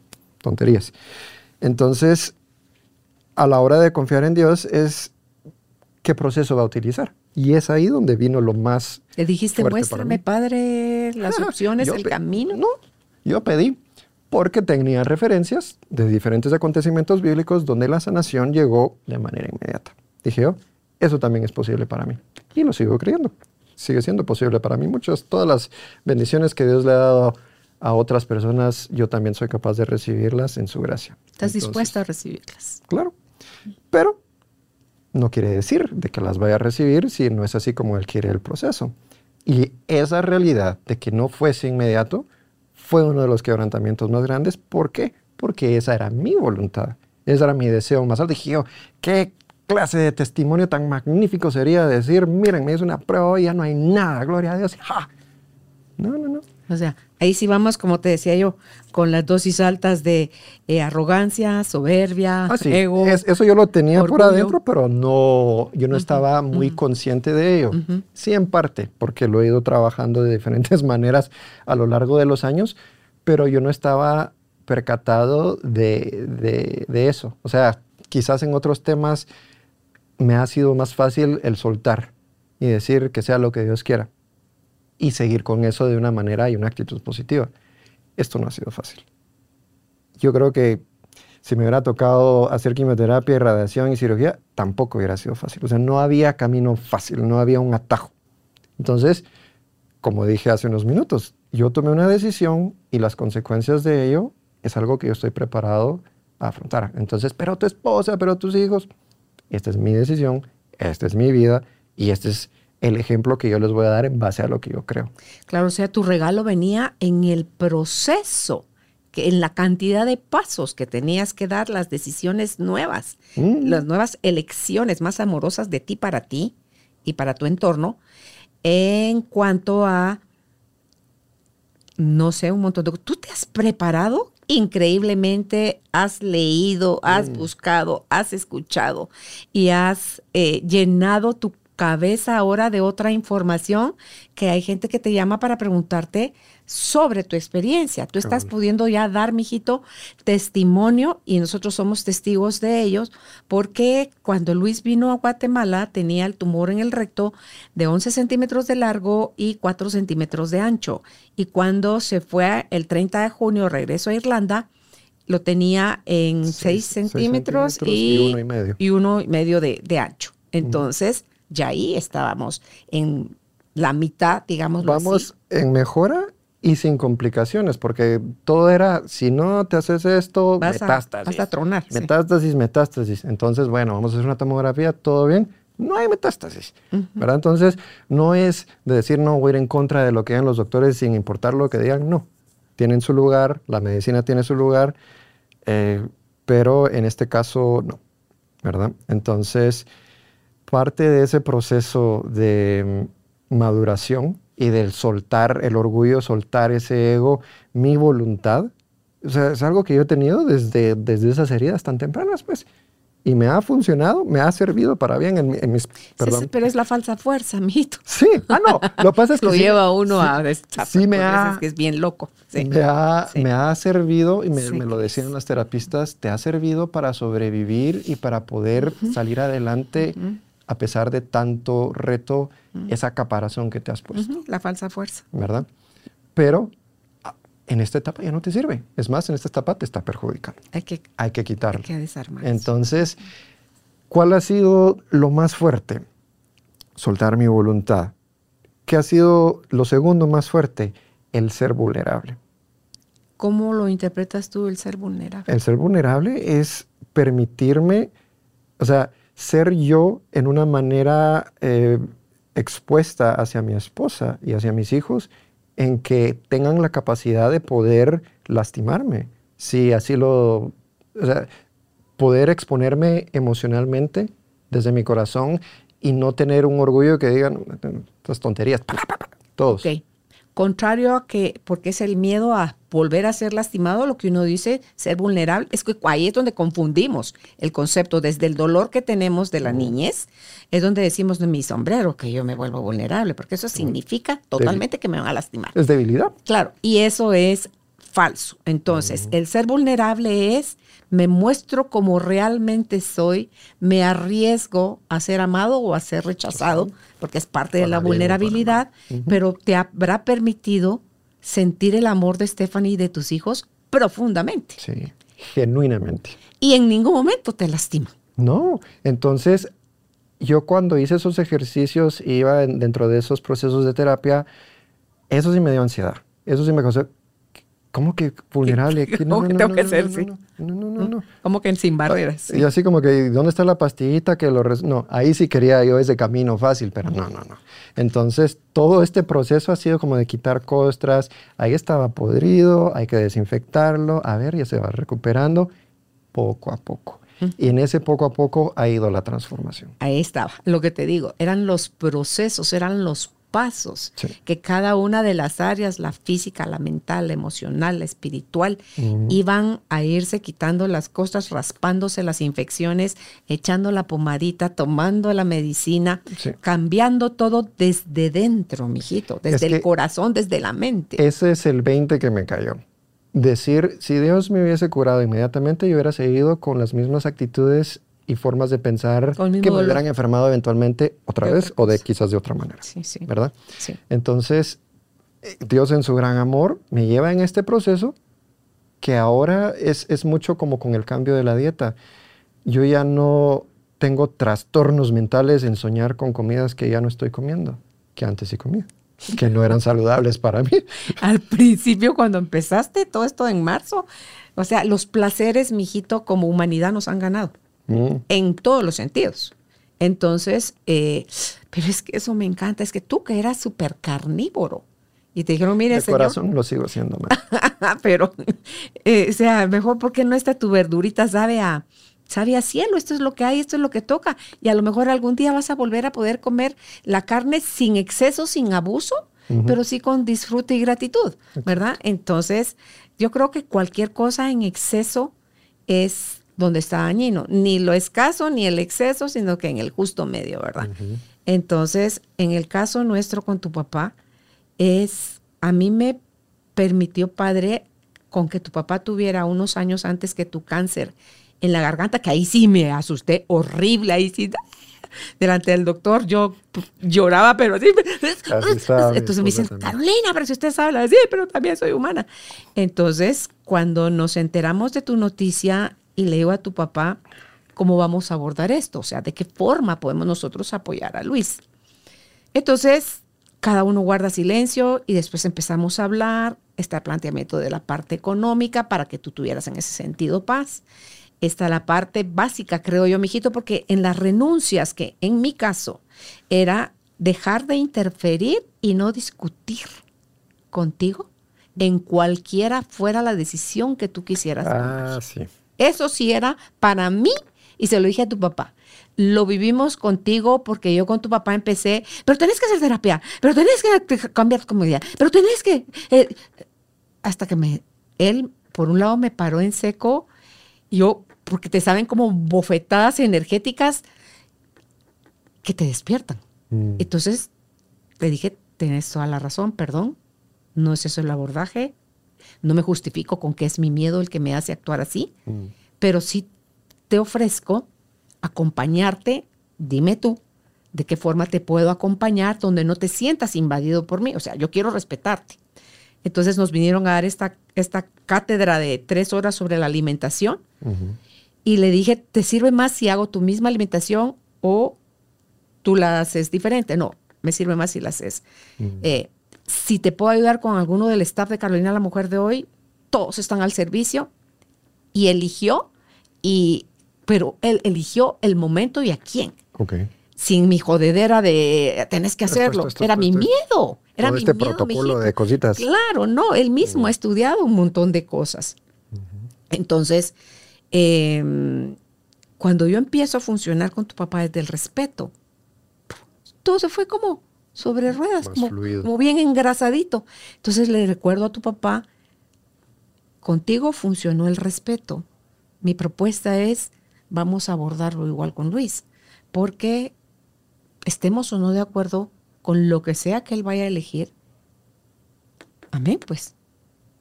tonterías. Entonces, a la hora de confiar en Dios es qué proceso va a utilizar. Y es ahí donde vino lo más. Le dijiste, muéstrame, padre, las opciones, el camino. No, yo pedí porque tenía referencias de diferentes acontecimientos bíblicos donde la sanación llegó de manera inmediata. Dije yo, eso también es posible para mí. Y lo sigo creyendo. Sigue siendo posible para mí. Muchas, todas las bendiciones que Dios le ha dado a otras personas, yo también soy capaz de recibirlas en su gracia. ¿Estás dispuesto a recibirlas? Claro. Pero no quiere decir de que las vaya a recibir si no es así como él quiere el proceso. Y esa realidad de que no fuese inmediato fue uno de los quebrantamientos más grandes. ¿Por qué? Porque esa era mi voluntad. Ese era mi deseo más alto. Dije ¿qué clase de testimonio tan magnífico sería decir, miren, me hizo una prueba y ya no hay nada, gloria a Dios. No, no, no. O sea, ahí sí vamos, como te decía yo, con las dosis altas de eh, arrogancia, soberbia, ah, ego. eso yo lo tenía por adentro, pero no, yo no estaba muy consciente de ello. Sí, en parte, porque lo he ido trabajando de diferentes maneras a lo largo de los años, pero yo no estaba percatado de, de eso. O sea, quizás en otros temas me ha sido más fácil el soltar y decir que sea lo que Dios quiera y seguir con eso de una manera y una actitud positiva. Esto no ha sido fácil. Yo creo que si me hubiera tocado hacer quimioterapia, radiación y cirugía, tampoco hubiera sido fácil. O sea, no había camino fácil, no había un atajo. Entonces, como dije hace unos minutos, yo tomé una decisión y las consecuencias de ello es algo que yo estoy preparado a afrontar. Entonces, pero tu esposa, pero tus hijos, esta es mi decisión, esta es mi vida y este es el ejemplo que yo les voy a dar en base a lo que yo creo. Claro, o sea, tu regalo venía en el proceso que en la cantidad de pasos que tenías que dar, las decisiones nuevas, Mm. las nuevas elecciones más amorosas de ti para ti y para tu entorno, en cuanto a, no sé, un montón de... ¿Tú te has preparado? Increíblemente has leído, has buscado, has escuchado y has eh, llenado tu cabeza ahora de otra información que hay gente que te llama para preguntarte sobre tu experiencia. Tú estás pudiendo ya dar, mijito, testimonio y nosotros somos testigos de ellos porque cuando Luis vino a Guatemala tenía el tumor en el recto de 11 centímetros de largo y 4 centímetros de ancho. Y cuando se fue el 30 de junio, regreso a Irlanda, lo tenía en 6 Seis- seis centímetros, centímetros y uno y medio. y uno y medio de, de ancho. Entonces, ya ahí estábamos en la mitad, digamos. Vamos en mejora y sin complicaciones, porque todo era, si no te haces esto, Vas a- metástasis. vas a tronar, sí. Metástasis, metástasis. Entonces, bueno, vamos a hacer una tomografía, todo bien. No hay metástasis, ¿verdad? Entonces, no es de decir, no, voy a ir en contra de lo que digan los doctores sin importar lo que digan, no. Tienen su lugar, la medicina tiene su lugar, eh, pero en este caso, no, ¿verdad? Entonces, parte de ese proceso de maduración y del soltar el orgullo, soltar ese ego, mi voluntad, o sea, es algo que yo he tenido desde, desde esas heridas tan tempranas, pues. Y me ha funcionado, me ha servido para bien en, mi- en mis... Perdón. sí, pero es la falsa fuerza, mijito. Sí, ah, no, lo que pasa es que Lo sí- lleva a uno sí- a destapar, sí me ha- es que es bien loco. Sí. me, ha, me ha servido, y me, lo decían las terapistas, te ha servido para sobrevivir y para poder salir adelante a pesar de tanto reto, esa caparazón que te has puesto, La falsa fuerza. ¿verdad? Pero ah, en esta etapa ya no te sirve. Es más, en esta etapa te está perjudicando. Hay que, Hay que quitarlo. hay que desarmar. Entonces, ¿cuál ha sido lo más fuerte? Soltar mi voluntad. ¿Qué ha sido lo segundo más fuerte? El ser vulnerable. ¿Cómo lo interpretas tú el ser vulnerable? El ser vulnerable es permitirme, o sea, ser yo en una manera eh, expuesta hacia mi esposa y hacia mis hijos, en que tengan la capacidad de poder lastimarme, si así lo, o sea, poder exponerme emocionalmente desde mi corazón y no tener un orgullo que digan estas tonterías, pa, todos. Contrario a que, porque es el miedo a volver a ser lastimado, lo que uno dice, ser vulnerable, es que ahí es donde confundimos el concepto desde el dolor que tenemos de la niñez, es donde decimos de mi sombrero que yo me vuelvo vulnerable, porque eso significa totalmente que me van a lastimar. Es debilidad. Claro, y eso es falso. Entonces, el ser vulnerable es, me muestro como realmente soy, me arriesgo a ser amado o a ser rechazado, porque es parte de la vulnerabilidad, pero te habrá permitido sentir el amor de Stephanie y de tus hijos profundamente. Sí, genuinamente. Y en ningún momento te lastima. No, entonces yo cuando hice esos ejercicios, iba en- dentro de esos procesos de terapia, eso sí me dio ansiedad. Eso sí me causó, ¿cómo que vulnerable? ¿Qué- Que cómo que tengo que ser, no, sí? no, no, no, no, no. Como que sin barreras. Y así como que, ¿dónde está la pastillita que lo... res-?" No, ahí sí quería yo ese camino fácil, pero no, no, no. Entonces, todo este proceso ha sido como de quitar costras. Ahí estaba podrido, hay que desinfectarlo. A ver, ya se va recuperando poco a poco. Y en ese poco a poco ha ido la transformación. Ahí estaba, lo que te digo, eran los procesos, eran los pasos Sí. que cada una de las áreas, la física, la mental, la emocional, la espiritual, iban a irse quitando las cosas, raspándose las infecciones, echando la pomadita, tomando la medicina, Sí. cambiando todo desde dentro, mijito, desde Es el corazón, desde la mente. Ese es el 20 que me cayó. Decir, si Dios me hubiese curado inmediatamente, yo hubiera seguido con las mismas actitudes y formas de pensar que me hubieran enfermado eventualmente otra De vez otra o de quizás de otra manera. Sí, sí. ¿Verdad? Sí. Entonces, Dios en su gran amor me lleva en este proceso que ahora es, es mucho como con el cambio de la dieta. Yo ya no tengo trastornos mentales en soñar con comidas que ya no estoy comiendo, que antes sí comía, que no eran saludables para mí. Al principio, cuando empezaste todo esto en marzo, o sea, los placeres, mijito, como humanidad nos han ganado. Mm, en todos los sentidos. Entonces, eh, pero es que eso me encanta, es que tú que eras súper carnívoro, Y te dijeron, mire, De señor. corazón lo sigo haciendo, ma. pero, eh, o sea, mejor porque no está tu verdurita, sabe a, sabe a cielo, esto es lo que hay, esto es lo que toca. Y a lo mejor algún día vas a volver a poder comer la carne sin exceso, sin abuso, pero sí con disfrute y gratitud, ¿verdad? Entonces, yo creo que cualquier cosa en exceso es donde está dañino. Ni lo escaso ni el exceso, sino que en el justo medio, ¿verdad? Entonces, en el caso nuestro con tu papá, es, a mí me permitió, padre, con que tu papá tuviera unos años antes que tu cáncer en la garganta, que ahí sí me asusté, horrible, ahí sí, delante del doctor, yo lloraba, pero sí. Así mi Entonces me dicen. Carolina, pero si usted sabe, sí, pero también soy humana. Entonces, cuando nos enteramos de tu noticia y le digo a tu papá, ¿cómo vamos a abordar esto? O sea, ¿de qué forma podemos nosotros apoyar a Luis? Entonces, cada uno guarda silencio y después empezamos a hablar. Está el planteamiento de la parte económica para que tú tuvieras en ese sentido paz. Está la parte básica, creo yo, mijito, porque en las renuncias, que en mi caso era dejar de interferir y no discutir contigo en cualquiera fuera la decisión que tú quisieras. tomar. Ah, sí. Eso sí era para mí y se lo dije a tu papá. Lo vivimos contigo porque yo con tu papá empecé, pero tenés que hacer terapia, pero tenés que cambiar comodidad, pero tenés que... eh, hasta que me, él, por un lado, me paró en seco, yo, porque te saben como bofetadas energéticas que te despiertan. Mm. Entonces, le dije, tenés toda la razón, perdón, no es eso el abordaje, no me justifico con que es mi miedo el que me hace actuar así, Mm. pero sí te ofrezco acompañarte, dime tú, de qué forma te puedo acompañar donde no te sientas invadido por mí, o sea, yo quiero respetarte. Entonces nos vinieron a dar esta, esta cátedra de tres horas sobre la alimentación y le dije, ¿te sirve más si hago tu misma alimentación o tú la haces diferente? No, me sirve más si la haces. Eh, si te puedo ayudar con alguno del staff de Carolina la Mujer de hoy, todos están al servicio y eligió, y, pero él eligió el momento y a quién. Sin mi jodedera de tenés que hacerlo. esto, esto, Era esto, mi miedo. Era mi este miedo, protocolo mijito. de cositas. Claro, no, él mismo ha estudiado un montón de cosas. Entonces, eh, cuando yo empiezo a funcionar con tu papá desde el respeto, todo se fue como sobre ruedas, como, bien engrasadito. Entonces le recuerdo a tu papá, contigo funcionó el respeto. Mi propuesta es, vamos a abordarlo igual con Luis, porque estemos o no de acuerdo con lo que sea que él vaya a elegir, amén, pues.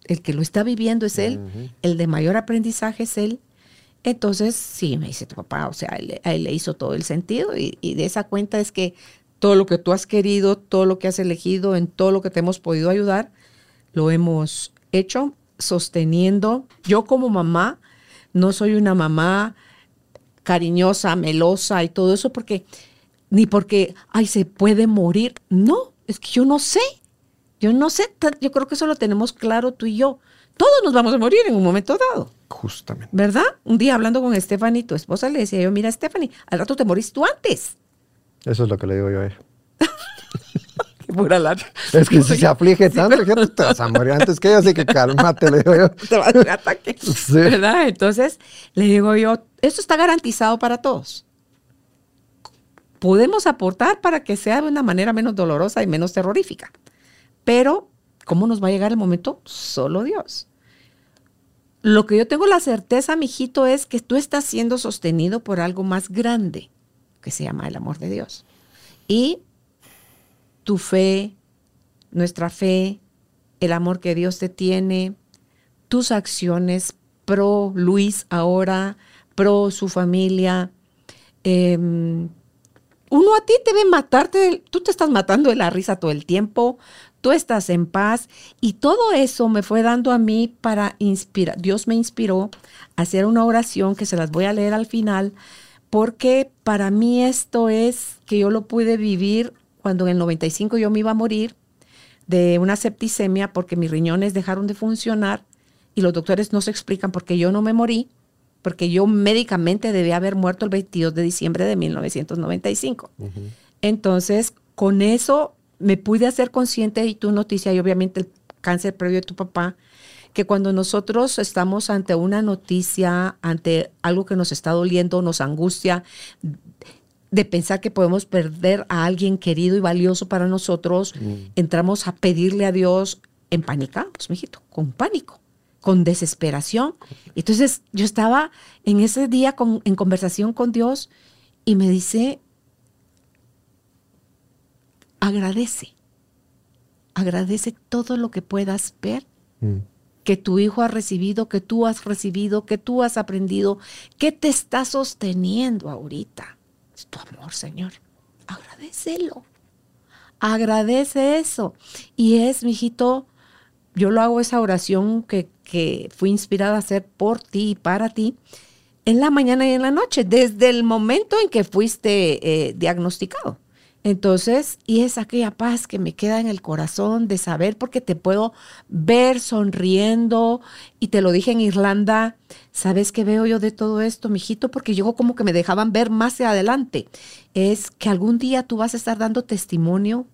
El que lo está viviendo es él, el de mayor aprendizaje es él. Entonces, sí, me dice tu papá, o sea, él, a él le hizo todo el sentido y, y de esa cuenta es que todo lo que tú has querido, todo lo que has elegido, en todo lo que te hemos podido ayudar, lo hemos hecho sosteniendo. Yo como mamá, no soy una mamá cariñosa, melosa y todo eso, porque ni porque, ay, se puede morir. No, es que yo no sé. Yo no sé, yo creo que eso lo tenemos claro tú y yo. Todos nos vamos a morir en un momento dado, Justamente. ¿verdad? Un día hablando con Stephanie, tu esposa, le decía yo, mira, Stephanie, al rato te morís tú antes. Eso es lo que le digo yo a ella. Qué pura lata. Es que si se aflige tanto, dije, "Tú te vas a morir antes que ella, así que cálmate, le digo yo. te va a dar un ataque. Sí. ¿Verdad? Entonces, le digo yo, esto está garantizado para todos. Podemos aportar para que sea de una manera menos dolorosa y menos terrorífica. Pero, ¿cómo nos va a llegar el momento? Solo Dios. Lo que yo tengo la certeza, mijito, es que tú estás siendo sostenido por algo más grande, que se llama el amor de Dios. Y tu fe, nuestra fe, el amor que Dios te tiene, tus acciones pro Luis ahora, pro su familia. eh, uno a ti te ve matarte, tú te estás matando de la risa todo el tiempo, tú estás en paz y todo eso me fue dando a mí para inspirar. Dios me inspiró a hacer una oración que se las voy a leer al final, porque para mí esto es que yo lo pude vivir cuando en el 95 yo me iba a morir de una septicemia porque mis riñones dejaron de funcionar y los doctores no se explican por qué yo no me morí, porque yo médicamente debía haber muerto el 22 de diciembre de 1995. Entonces, con eso me pude hacer consciente y tu noticia y obviamente el cáncer previo de tu papá, que cuando nosotros estamos ante una noticia, ante algo que nos está doliendo, nos angustia, de pensar que podemos perder a alguien querido y valioso para nosotros, mm. entramos a pedirle a Dios empanicados, mijito, con pánico, con desesperación. Entonces yo estaba en ese día en conversación con Dios y me dice, agradece, agradece todo lo que puedas ver. Mm. Que tu hijo ha recibido, que tú has recibido, que tú has aprendido, que te está sosteniendo ahorita tu amor, Señor. Agradecelo. Agradece eso. Y es, mijito, yo lo hago esa oración que, que fui inspirada a hacer por ti y para ti en la mañana y en la noche, desde el momento en que fuiste eh, diagnosticado. Entonces, y es aquella paz que me queda en el corazón de saber porque te puedo ver sonriendo y te lo dije en Irlanda, ¿sabes qué veo yo de todo esto, mijito? Porque yo como que me dejaban ver más hacia adelante. Es que algún día tú vas a estar dando testimonio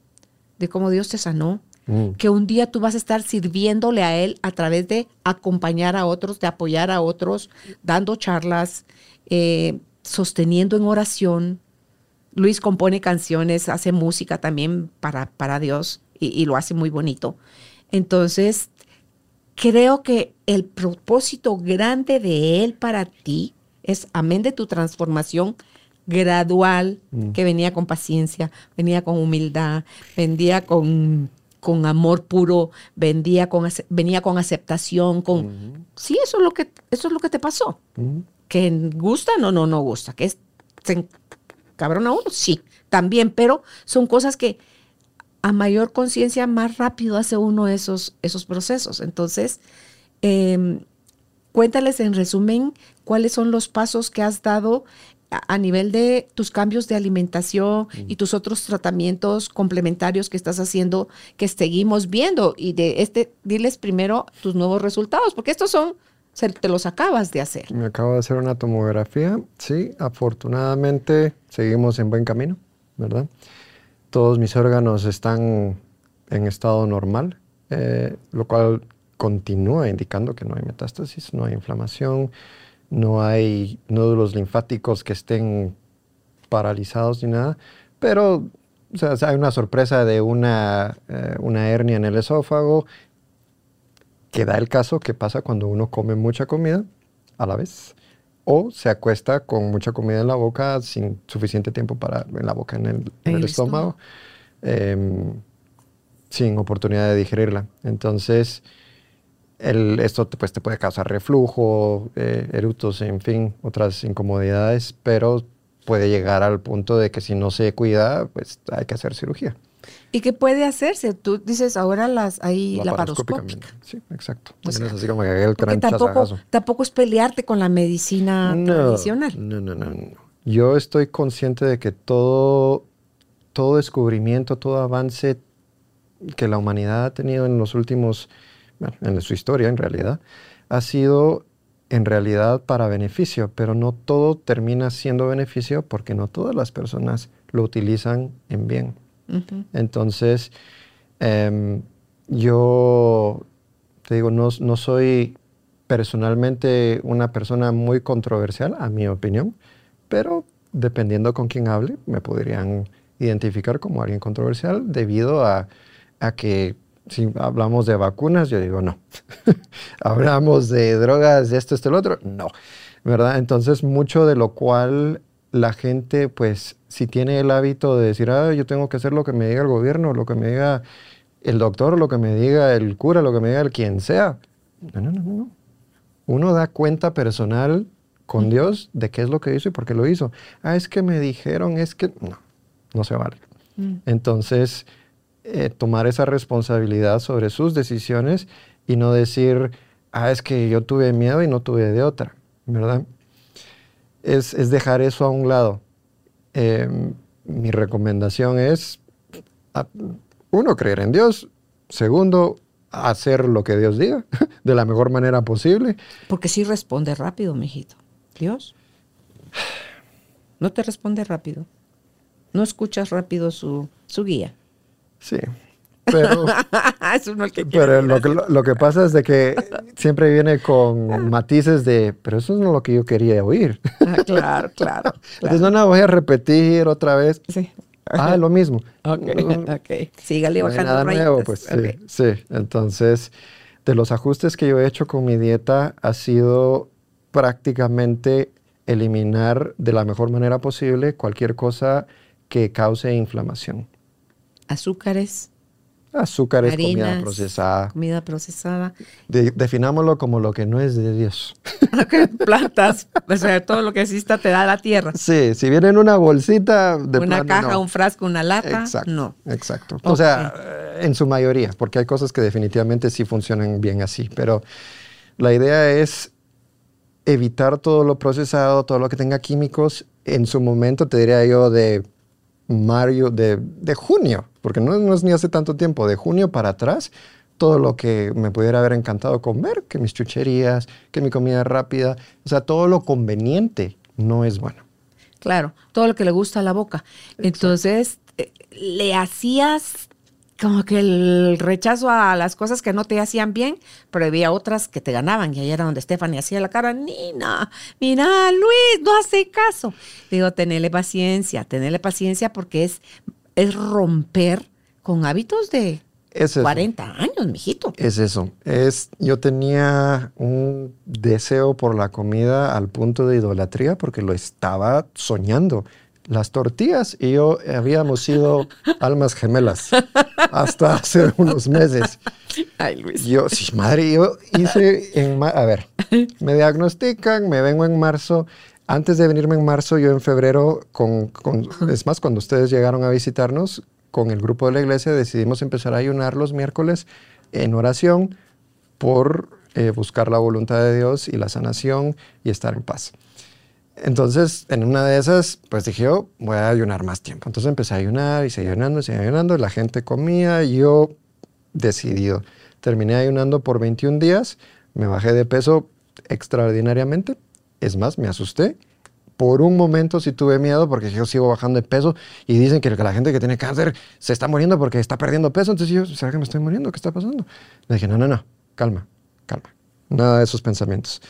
de cómo Dios te sanó, mm. que un día tú vas a estar sirviéndole a Él a través de acompañar a otros, de apoyar a otros, dando charlas, eh, sosteniendo en oración Luis compone canciones, hace música también para, para Dios y, lo hace muy bonito. Entonces, creo que el propósito grande de Él para ti es, amén de tu transformación gradual, mm. que venía con paciencia, venía con humildad, venía con, con amor puro, venía con, venía con aceptación, con... Sí, eso es, lo que, eso es lo que te pasó. Que gusta, no, no, no gusta. Que es, cabrón a uno, sí, también, pero son cosas que a mayor conciencia más rápido hace uno esos, esos procesos. Entonces, em, cuéntales en resumen cuáles son los pasos que has dado a, nivel de tus cambios de alimentación y tus otros tratamientos complementarios que estás haciendo que seguimos viendo y de este diles primero tus nuevos resultados porque estos son te los acabas de hacer. Me acabo de hacer una tomografía, sí, afortunadamente seguimos en buen camino, ¿verdad? Todos mis órganos están en estado normal, eh, lo cual continúa indicando que no hay metástasis, no hay inflamación, no hay nódulos linfáticos que estén paralizados ni nada, pero o sea, hay una sorpresa de una, eh, una hernia en el esófago que da el caso que pasa cuando uno come mucha comida a la vez o se acuesta con mucha comida en la boca sin suficiente tiempo para en la boca en el, estómago, em, sin oportunidad de digerirla. Entonces, esto pues, te puede causar reflujo, eh, erutos, en fin, otras incomodidades, pero puede llegar al punto de que si no se cuida, pues hay que hacer cirugía. ¿Y qué puede hacerse? Tú dices ahora las la laparoscópica. Sí, exacto. así como que el tampoco, tampoco es pelearte con la medicina tradicional. No, no, no, no. Yo estoy consciente de que todo, todo descubrimiento, todo avance que la humanidad ha tenido en los últimos, bueno, en su historia en realidad, ha sido en realidad para beneficio, pero no todo termina siendo beneficio porque no todas las personas lo utilizan en bien. Entonces, em, yo te digo, no, no, soy personalmente una persona muy controversial, a mi opinión, pero dependiendo con quién hable, me podrían identificar como alguien controversial debido a, a que si hablamos de vacunas, yo digo no. hablamos de drogas, de esto, esto, lo otro, no. ¿Verdad? Entonces, mucho de lo cual la gente, pues, si tiene el hábito de decir, ah, yo tengo que hacer lo que me diga el gobierno, lo que me diga el doctor, lo que me diga el cura, lo que me diga el quien sea. No, no, no, no. Uno da cuenta personal con Dios de qué es lo que hizo y por qué lo hizo. Ah, es que me dijeron, es que... No, no se vale. Mm. Entonces, eh, tomar esa responsabilidad sobre sus decisiones y no decir, ah, es que yo tuve miedo y no tuve de otra, ¿verdad? es, dejar eso a un lado. Em, mi recomendación es, uno, creer en Dios. Segundo, hacer lo que Dios diga de la mejor manera posible. Porque sí responde rápido, mijito. Dios. No te responde rápido. No escuchas rápido su, su guía. Sí. Pero, es el que pero lo, que, lo, lo que pasa es de que siempre viene con matices de, pero eso no es lo que yo quería oír. Ah, claro, claro. Entonces no, no, voy a repetir otra vez. Sí. Ah, lo mismo. Ok, Mm, ok. Sígale no bajando nada nuevo, pues sí, sí. Entonces, de los ajustes que yo he hecho con mi dieta ha sido prácticamente eliminar de la mejor manera posible cualquier cosa que cause inflamación. Azúcares, Azúcares, comida harinas, procesada. comida procesada, De- definámoslo como lo que no es de Dios. plantas, o sea, todo lo que exista te da la tierra. Sí, si viene en una bolsita de una plano, caja, no. un frasco, una lata, Exacto, no. exacto. O sea, eh, en su mayoría, porque hay cosas que definitivamente sí funcionan bien así, pero la idea es evitar todo lo procesado, todo lo que tenga químicos. En su momento, te diría yo, de mayo, de, de junio, porque no, no es ni hace tanto tiempo, de junio para atrás, todo lo que me pudiera haber encantado comer, que mis chucherías, que mi comida rápida, o sea, todo lo conveniente no es bueno. Claro, todo lo que le gusta a la boca. Entonces, eh, le hacías como que el rechazo a las cosas que no te hacían bien, pero había otras que te ganaban. Y ahí era donde Stephanie hacía la cara, Nina, mira, Luis, no hace caso. Digo, tenerle paciencia, tenerle paciencia porque es, es romper con hábitos de Es eso. 40 años, mijito. Es eso. Es, yo tenía un deseo por la comida al punto de idolatría porque lo estaba soñando. Las tortillas y yo habíamos sido almas gemelas hasta hace unos meses. Ay, Luis. Yo, sí, madre, yo hice en... A ver, me diagnostican, me vengo en marzo. Antes de venirme en marzo, yo en febrero, con, con- es más, cuando ustedes llegaron a visitarnos, con el grupo de la iglesia decidimos empezar a ayunar los miércoles en oración por eh, buscar la voluntad de Dios y la sanación y estar en paz. Entonces, en una de esas, pues dije yo, voy a ayunar más tiempo. Entonces empecé a ayunar y seguí ayunando, seguí ayunando. La gente comía y yo decidido. Terminé ayunando por 21 días, me bajé de peso extraordinariamente. Es más, me asusté. Por un momento sí tuve miedo porque yo sigo bajando de peso y dicen que la gente que tiene cáncer se está muriendo porque está perdiendo peso. Entonces yo, ¿será que me estoy muriendo? ¿Qué está pasando? Le dije, no, no, no, calma, calma. Nada de esos pensamientos.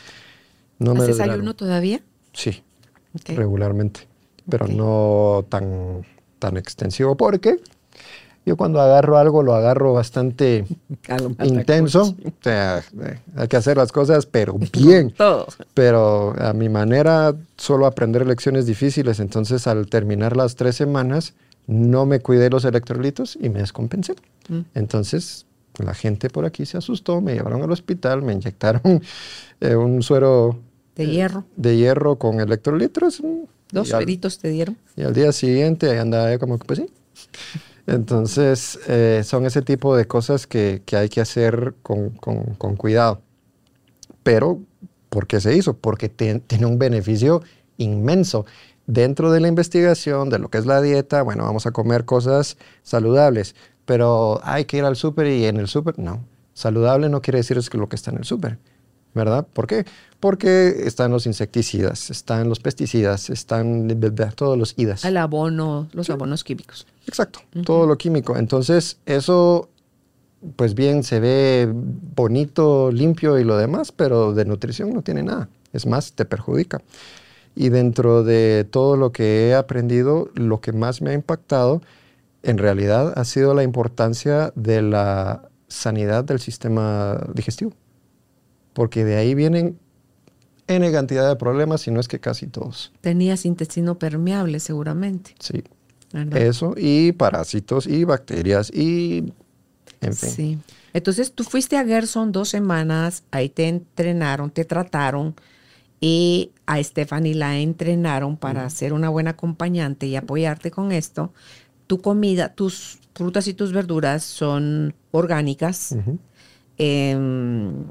No me ¿Haces duraron. ayuno todavía? Sí, regularmente, pero no tan, tan extensivo porque yo cuando agarro algo lo agarro bastante intenso. O sea, eh, hay que hacer las cosas, pero bien. Todo. Pero a mi manera, solo aprender lecciones difíciles. Entonces, al terminar las tres semanas, no me cuidé los electrolitos y me descompensé. Mm. Entonces, la gente por aquí se asustó, me llevaron al hospital, me inyectaron eh, un suero De hierro. de hierro con electrolitos. Dos sueritos te dieron. y al día siguiente ahí andaba yo como que, pues sí. Entonces, eh, son ese tipo de cosas que, que hay que hacer con, con- con cuidado. Pero, ¿por qué se hizo? Porque te- tiene un beneficio inmenso. Dentro de la investigación, de lo que es la dieta, bueno, vamos a comer cosas saludables, pero hay que ir al súper y en el súper, no. Saludable no quiere decir es que lo que está en el súper. ¿Verdad? ¿Por qué? Porque están los insecticidas, están los pesticidas, están todos los idas. El abono, los abonos químicos. Exacto, todo lo químico. Entonces, eso, pues bien, se ve bonito, limpio y lo demás, pero de nutrición no tiene nada. Es más, te perjudica. Y dentro de todo lo que he aprendido, lo que más me ha impactado, en realidad, ha sido la importancia de la sanidad del sistema digestivo. Porque de ahí vienen N cantidad de problemas, si no es que casi todos. Tenías intestino permeable seguramente. Sí, ¿verdad? eso, y parásitos, y bacterias, y en fin. Sí. Entonces tú fuiste a Gerson dos semanas, ahí te entrenaron, te trataron y a Stephanie la entrenaron para ser una buena acompañante y apoyarte con esto. Tu comida, tus frutas y tus verduras son orgánicas em,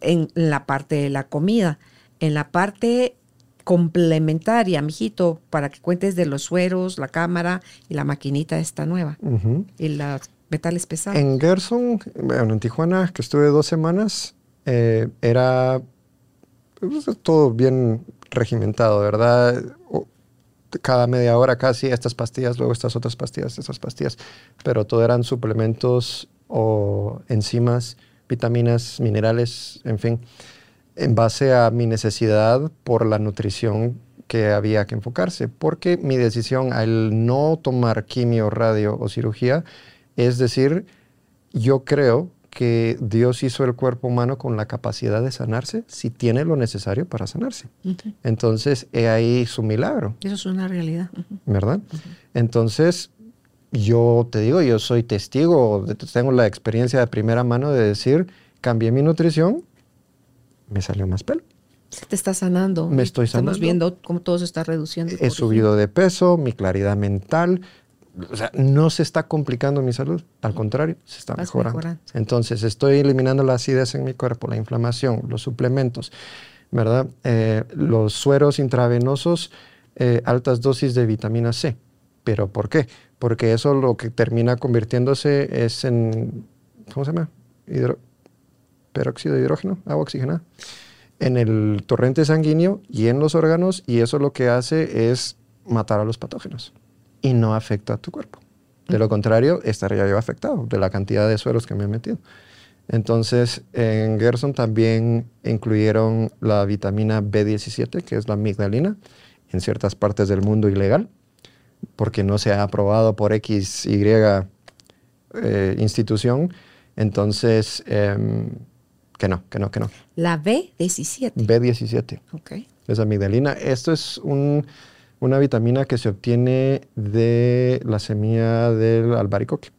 en la parte de la comida. En la parte complementaria, mijito, para que cuentes de los sueros, la cámara y la maquinita esta nueva Ujú. y los metales pesados. En Gerson, bueno, en Tijuana, que estuve dos semanas, eh, era pues, todo bien regimentado, ¿verdad? Cada media hora casi estas pastillas, luego estas otras pastillas, estas pastillas, pero todo eran suplementos o enzimas, vitaminas, minerales, en fin, en base a mi necesidad por la nutrición que había que enfocarse, porque mi decisión al no tomar quimio, radio o cirugía es decir, yo creo que Dios hizo el cuerpo humano con la capacidad de sanarse si tiene lo necesario para sanarse. Entonces, he ahí su milagro. Eso es una realidad. ¿Verdad? Entonces, yo te digo, yo soy testigo, tengo la experiencia de primera mano de decir, cambié mi nutrición, me salió más pelo. Se te está sanando. Me estoy sanando. Estamos viendo cómo todo se está reduciendo. He subido de peso, mi claridad mental, o sea, no se está complicando mi salud, al contrario, se está mejorando. Entonces, estoy eliminando la acidez en mi cuerpo, la inflamación, los suplementos, ¿verdad? Eh, los sueros intravenosos, eh, altas dosis de vitamina C. ¿Pero por qué? Porque eso lo que termina convirtiéndose es en, ¿cómo se llama? peróxido de hidrógeno, agua oxigenada, en el torrente sanguíneo y en los órganos, y eso lo que hace es matar a los patógenos y no afecta a tu cuerpo. De lo contrario, estaría yo afectado de la cantidad de sueros que me he metido. Entonces, en Gerson también incluyeron la vitamina B17, que es la amigdalina, en ciertas partes del mundo ilegal, porque no se ha aprobado por X, Y eh, institución. Entonces, em, que no, que no, que no. La B17. B17. Ok. Es amigdalina. Esto es un una vitamina que se obtiene de la semilla del albaricoque.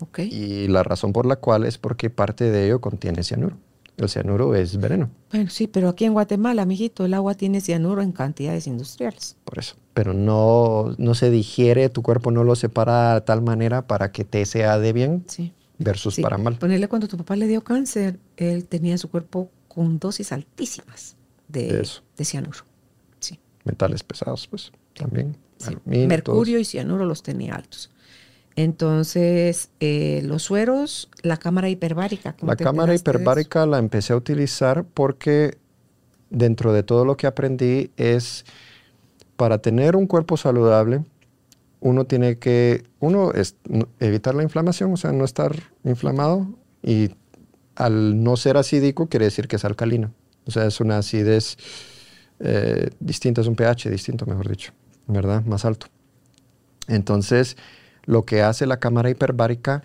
Okay. Y la razón por la cual es porque parte de ello contiene cianuro. El cianuro es veneno. Bueno, sí, pero aquí en Guatemala, amiguito, el agua tiene cianuro en cantidades industriales. Por eso. Pero no, no se digiere, tu cuerpo no lo separa de tal manera para que te sea de bien sí. versus para mal. Ponerle cuando tu papá le dio cáncer, él tenía su cuerpo con dosis altísimas de, de cianuro metales pesados, pues también. Mercurio y cianuro los tenía altos. Entonces, eh, los sueros, la cámara hiperbárica. La cámara hiperbárica la empecé a utilizar porque dentro de todo lo que aprendí es para tener un cuerpo saludable, uno tiene que, uno es evitar la inflamación, o sea, no estar inflamado y al no ser acídico quiere decir que es alcalino. O sea, es una acidez eh, distinto, es un pH distinto, mejor dicho, ¿verdad? Más alto. Entonces, lo que hace la cámara hiperbárica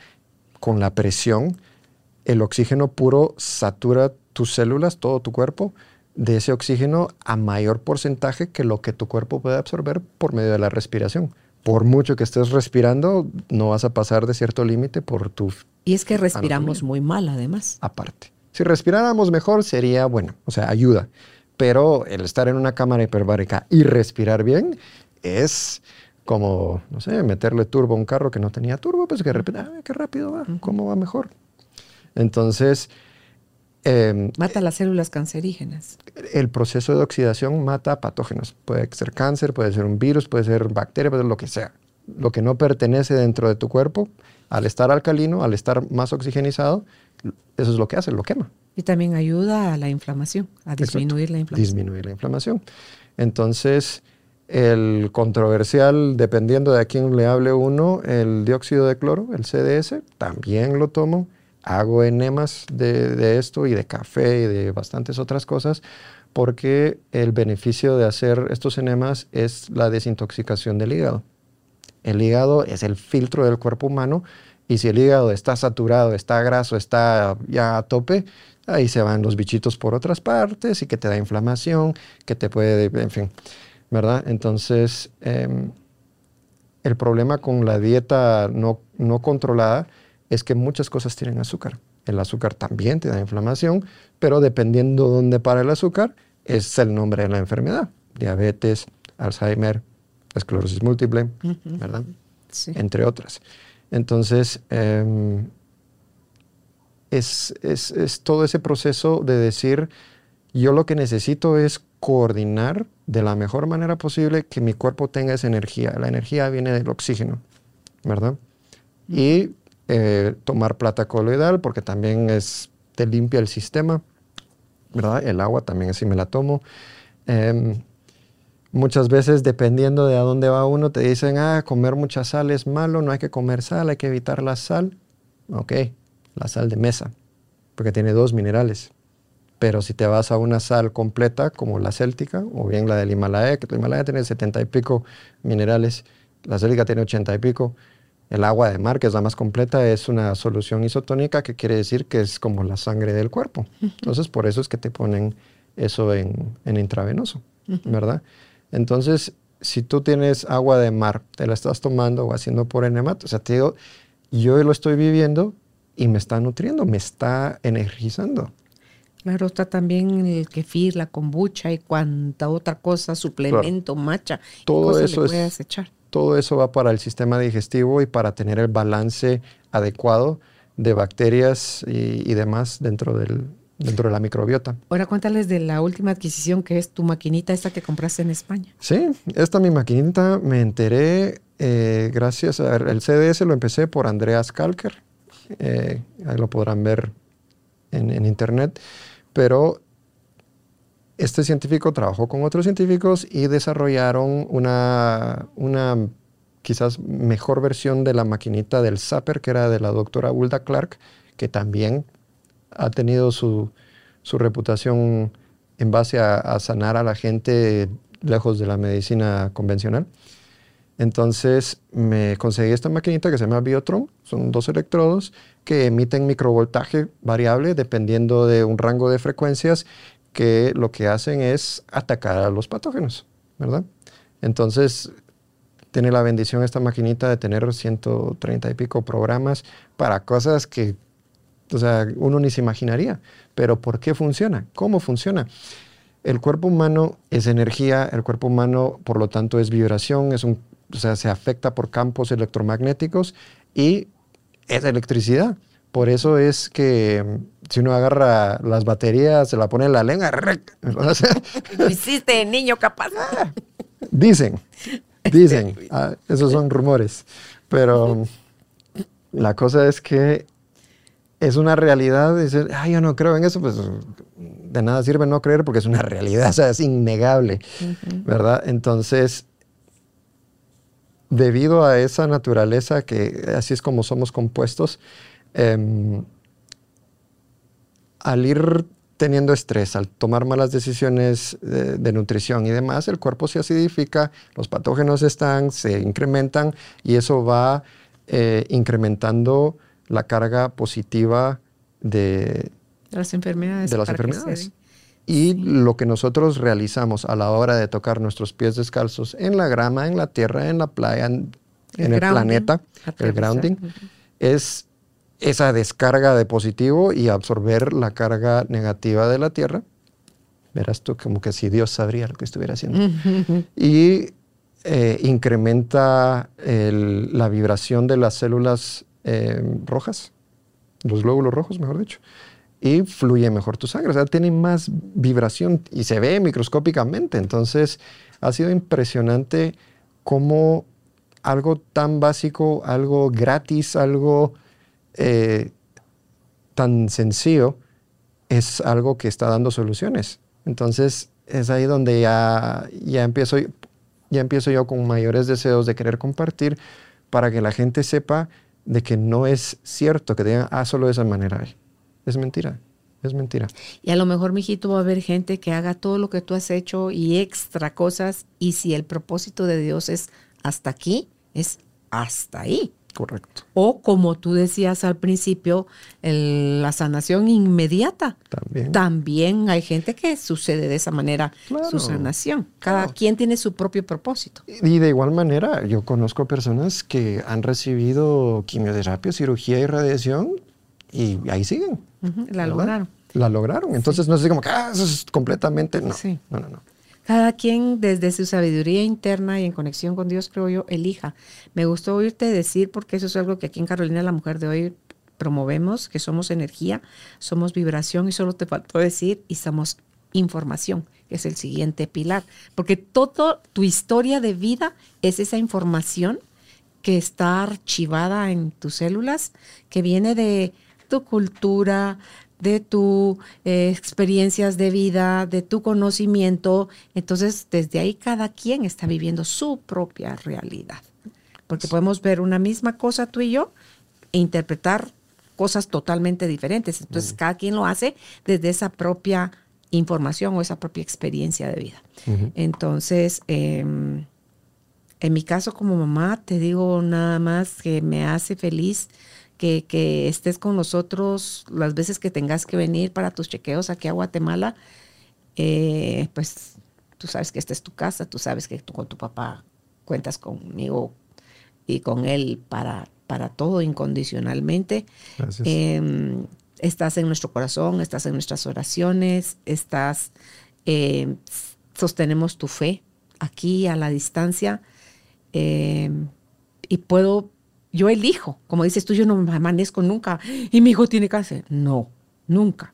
con la presión, el oxígeno puro satura tus células, todo tu cuerpo, de ese oxígeno a mayor porcentaje que lo que tu cuerpo puede absorber por medio de la respiración. Por mucho que estés respirando, no vas a pasar de cierto límite por tu... Y es que respiramos muy mal, además. Aparte. Si respiráramos mejor, sería bueno, o sea, ayuda pero el estar en una cámara hiperbárica y respirar bien es como, no sé, meterle turbo a un carro que no tenía turbo, pues que de repente, ah, qué rápido va, cómo va mejor. Entonces... Em, mata las células cancerígenas. El proceso de oxidación mata patógenos. Puede ser cáncer, puede ser un virus, puede ser bacteria, puede ser lo que sea. Lo que no pertenece dentro de tu cuerpo, al estar alcalino, al estar más oxigenizado, eso es lo que hace, lo quema. Y también ayuda a la inflamación, a disminuir la inflamación. Disminuir la inflamación. Entonces, el controversial, dependiendo de a quién le hable uno, el dióxido de cloro, el CDS, también lo tomo. Hago enemas de, de esto y de café y de bastantes otras cosas, porque el beneficio de hacer estos enemas es la desintoxicación del hígado. El hígado es el filtro del cuerpo humano y si el hígado está saturado, está graso, está ya a tope, ahí se van los bichitos por otras partes y que te da inflamación, que te puede, en fin, ¿verdad? Entonces, em, el problema con la dieta no, no controlada es que muchas cosas tienen azúcar. El azúcar también te da inflamación, pero dependiendo dónde para el azúcar, es el nombre de la enfermedad. Diabetes, Alzheimer, esclerosis múltiple, ¿verdad? Sí. Entre otras. Entonces, em, es, es, todo ese proceso de decir, yo lo que necesito es coordinar de la mejor manera posible que mi cuerpo tenga esa energía. La energía viene del oxígeno, ¿verdad? Y eh, tomar plata coloidal, porque también es, te limpia el sistema, ¿verdad? El agua también así me la tomo. Em, Muchas veces, dependiendo de a dónde va uno, te dicen, ah, comer mucha sal es malo, no hay que comer sal, hay que evitar la sal. Ok, la sal de mesa, porque tiene dos minerales. Pero si te vas a una sal completa, como la céltica, o bien la del Himalaya, que el Himalaya tiene setenta y pico minerales, la céltica tiene ochenta y pico, el agua de mar, que es la más completa, es una solución isotónica, que quiere decir que es como la sangre del cuerpo. Entonces, por eso es que te ponen eso en, intravenoso, ¿verdad? Entonces, si tú tienes agua de mar, te la estás tomando o haciendo por enemato, o sea, te digo, yo lo estoy viviendo y me está nutriendo, me está energizando. Claro, está también el kefir, la kombucha y cuanta otra cosa, suplemento, macha, todo eso es, echar. Todo eso va para el sistema digestivo y para tener el balance adecuado de bacterias y, demás dentro del, dentro de la microbiota. Ahora cuéntales de la última adquisición que es tu maquinita esta que compraste en España. Sí, esta mi maquinita me enteré eh, gracias al CDS, lo empecé por Andreas Kalker, eh, ahí lo podrán ver en, en internet pero este científico trabajó con otros científicos y desarrollaron una, una quizás mejor versión de la maquinita del Zapper, que era de la doctora Ulda Clark, que también ha tenido su, su reputación en base a, sanar a la gente lejos de la medicina convencional. Entonces me conseguí esta maquinita que se llama Biotron, son dos electrodos que emiten microvoltaje variable dependiendo de un rango de frecuencias que lo que hacen es atacar a los patógenos, ¿verdad? Entonces tiene la bendición esta maquinita de tener 130 y pico programas para cosas que o sea, uno ni se imaginaría. Pero ¿por qué funciona? ¿Cómo funciona? El cuerpo humano es energía, el cuerpo humano, por lo tanto, es vibración, es un o sea, se afecta por campos electromagnéticos y es electricidad. Por eso es que mm, si uno agarra las baterías, se la pone en la lengua. Lo hiciste, niño capaz. Dicen, dicen. Ah, esos son rumores. Pero mm, la cosa es que es una realidad. Decir, ay, yo no creo en eso, pues de nada sirve no creer porque es una realidad, o sea, es innegable, ¿verdad? Entonces, debido a esa naturaleza que así es como somos compuestos, em, al ir teniendo estrés, al tomar malas decisiones de, nutrición y demás, el cuerpo se acidifica, los patógenos están, se incrementan y eso va eh, incrementando la carga positiva de, las enfermedades. De las enfermedades. Y lo que nosotros realizamos a la hora de tocar nuestros pies descalzos en la grama, en la tierra, en la playa, en el, planeta, el grounding, es esa descarga de positivo y absorber la carga negativa de la tierra. Verás tú como que si Dios sabría lo que estuviera haciendo. y eh, incrementa la vibración de las células eh, rojas, los glóbulos rojos, mejor dicho y fluye mejor tu sangre. O sea, tiene más vibración y se ve microscópicamente. Entonces, ha sido impresionante cómo algo tan básico, algo gratis, algo eh, tan sencillo, es algo que está dando soluciones. Entonces, es ahí donde ya, ya, empiezo, ya empiezo yo con mayores deseos de querer compartir para que la gente sepa de que no es cierto que digan, ah, solo de esa manera es mentira. Es mentira. Y a lo mejor, mijito, va a haber gente que haga todo lo que tú has hecho y extra cosas. Y si el propósito de Dios es hasta aquí, es hasta ahí. Correcto. O como tú decías al principio, la sanación inmediata. También. También hay gente que sucede de esa manera su sanación. Cada quien tiene su propio propósito. Y de igual manera, yo conozco personas que han recibido quimioterapia, cirugía y radiación y ahí siguen. La lograron. La lograron. Entonces no es como que ah, eso es completamente. No. no, no, no. Cada quien desde su sabiduría interna y en conexión con Dios, creo yo, elija. Me gustó oírte decir, porque eso es algo que aquí en Carolina, la mujer de hoy, promovemos, que somos energía, somos vibración y solo te faltó decir y somos información, que es el siguiente pilar. Porque toda tu historia de vida es esa información que está archivada en tus células, que viene de tu cultura, de tus eh, experiencias de vida, de tu conocimiento. Entonces, desde ahí cada quien está viviendo su propia realidad. Porque podemos ver una misma cosa tú y yo e interpretar cosas totalmente diferentes. Entonces, cada quien lo hace desde esa propia información o esa propia experiencia de vida. Entonces, em, en mi caso como mamá, te digo nada más que me hace feliz que, estés con nosotros las veces que tengas que venir para tus chequeos aquí a Guatemala. Eh, pues tú sabes que esta es tu casa, tú sabes que tú con tu papá cuentas conmigo y con él para, para todo incondicionalmente. Em, estás en nuestro corazón, estás en nuestras oraciones, estás, em, sostenemos tu fe aquí a la distancia em, y puedo yo elijo, como dices tú, yo no me amanezco nunca y mi hijo tiene cáncer. No, nunca.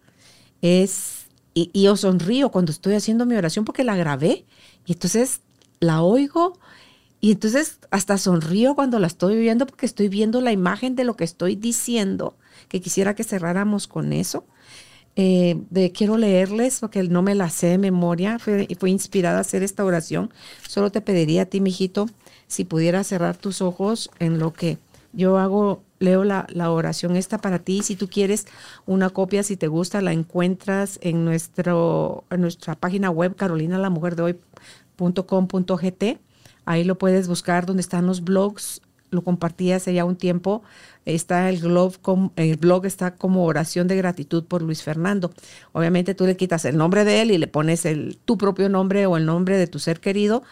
Es, y, yo sonrío cuando estoy haciendo mi oración porque la grabé y entonces la oigo y entonces hasta sonrío cuando la estoy viendo porque estoy viendo la imagen de lo que estoy diciendo, que quisiera que cerráramos con eso. Eh, de, quiero leerles porque no me la sé de memoria, fue, fue inspirada a hacer esta oración. Solo te pediría a ti, mijito, si pudieras cerrar tus ojos en lo que yo hago, leo la, oración esta para ti. Si tú quieres una copia, si te gusta, la encuentras en, nuestro, en nuestra página web, carolinalamujerdehoy.com.gt. Ahí lo puedes buscar donde están los blogs. Lo compartí hace ya un tiempo. Está el blog, está como oración de gratitud por Luis Fernando. Obviamente tú le quitas el nombre de él y le pones tu propio nombre o el nombre de tu ser querido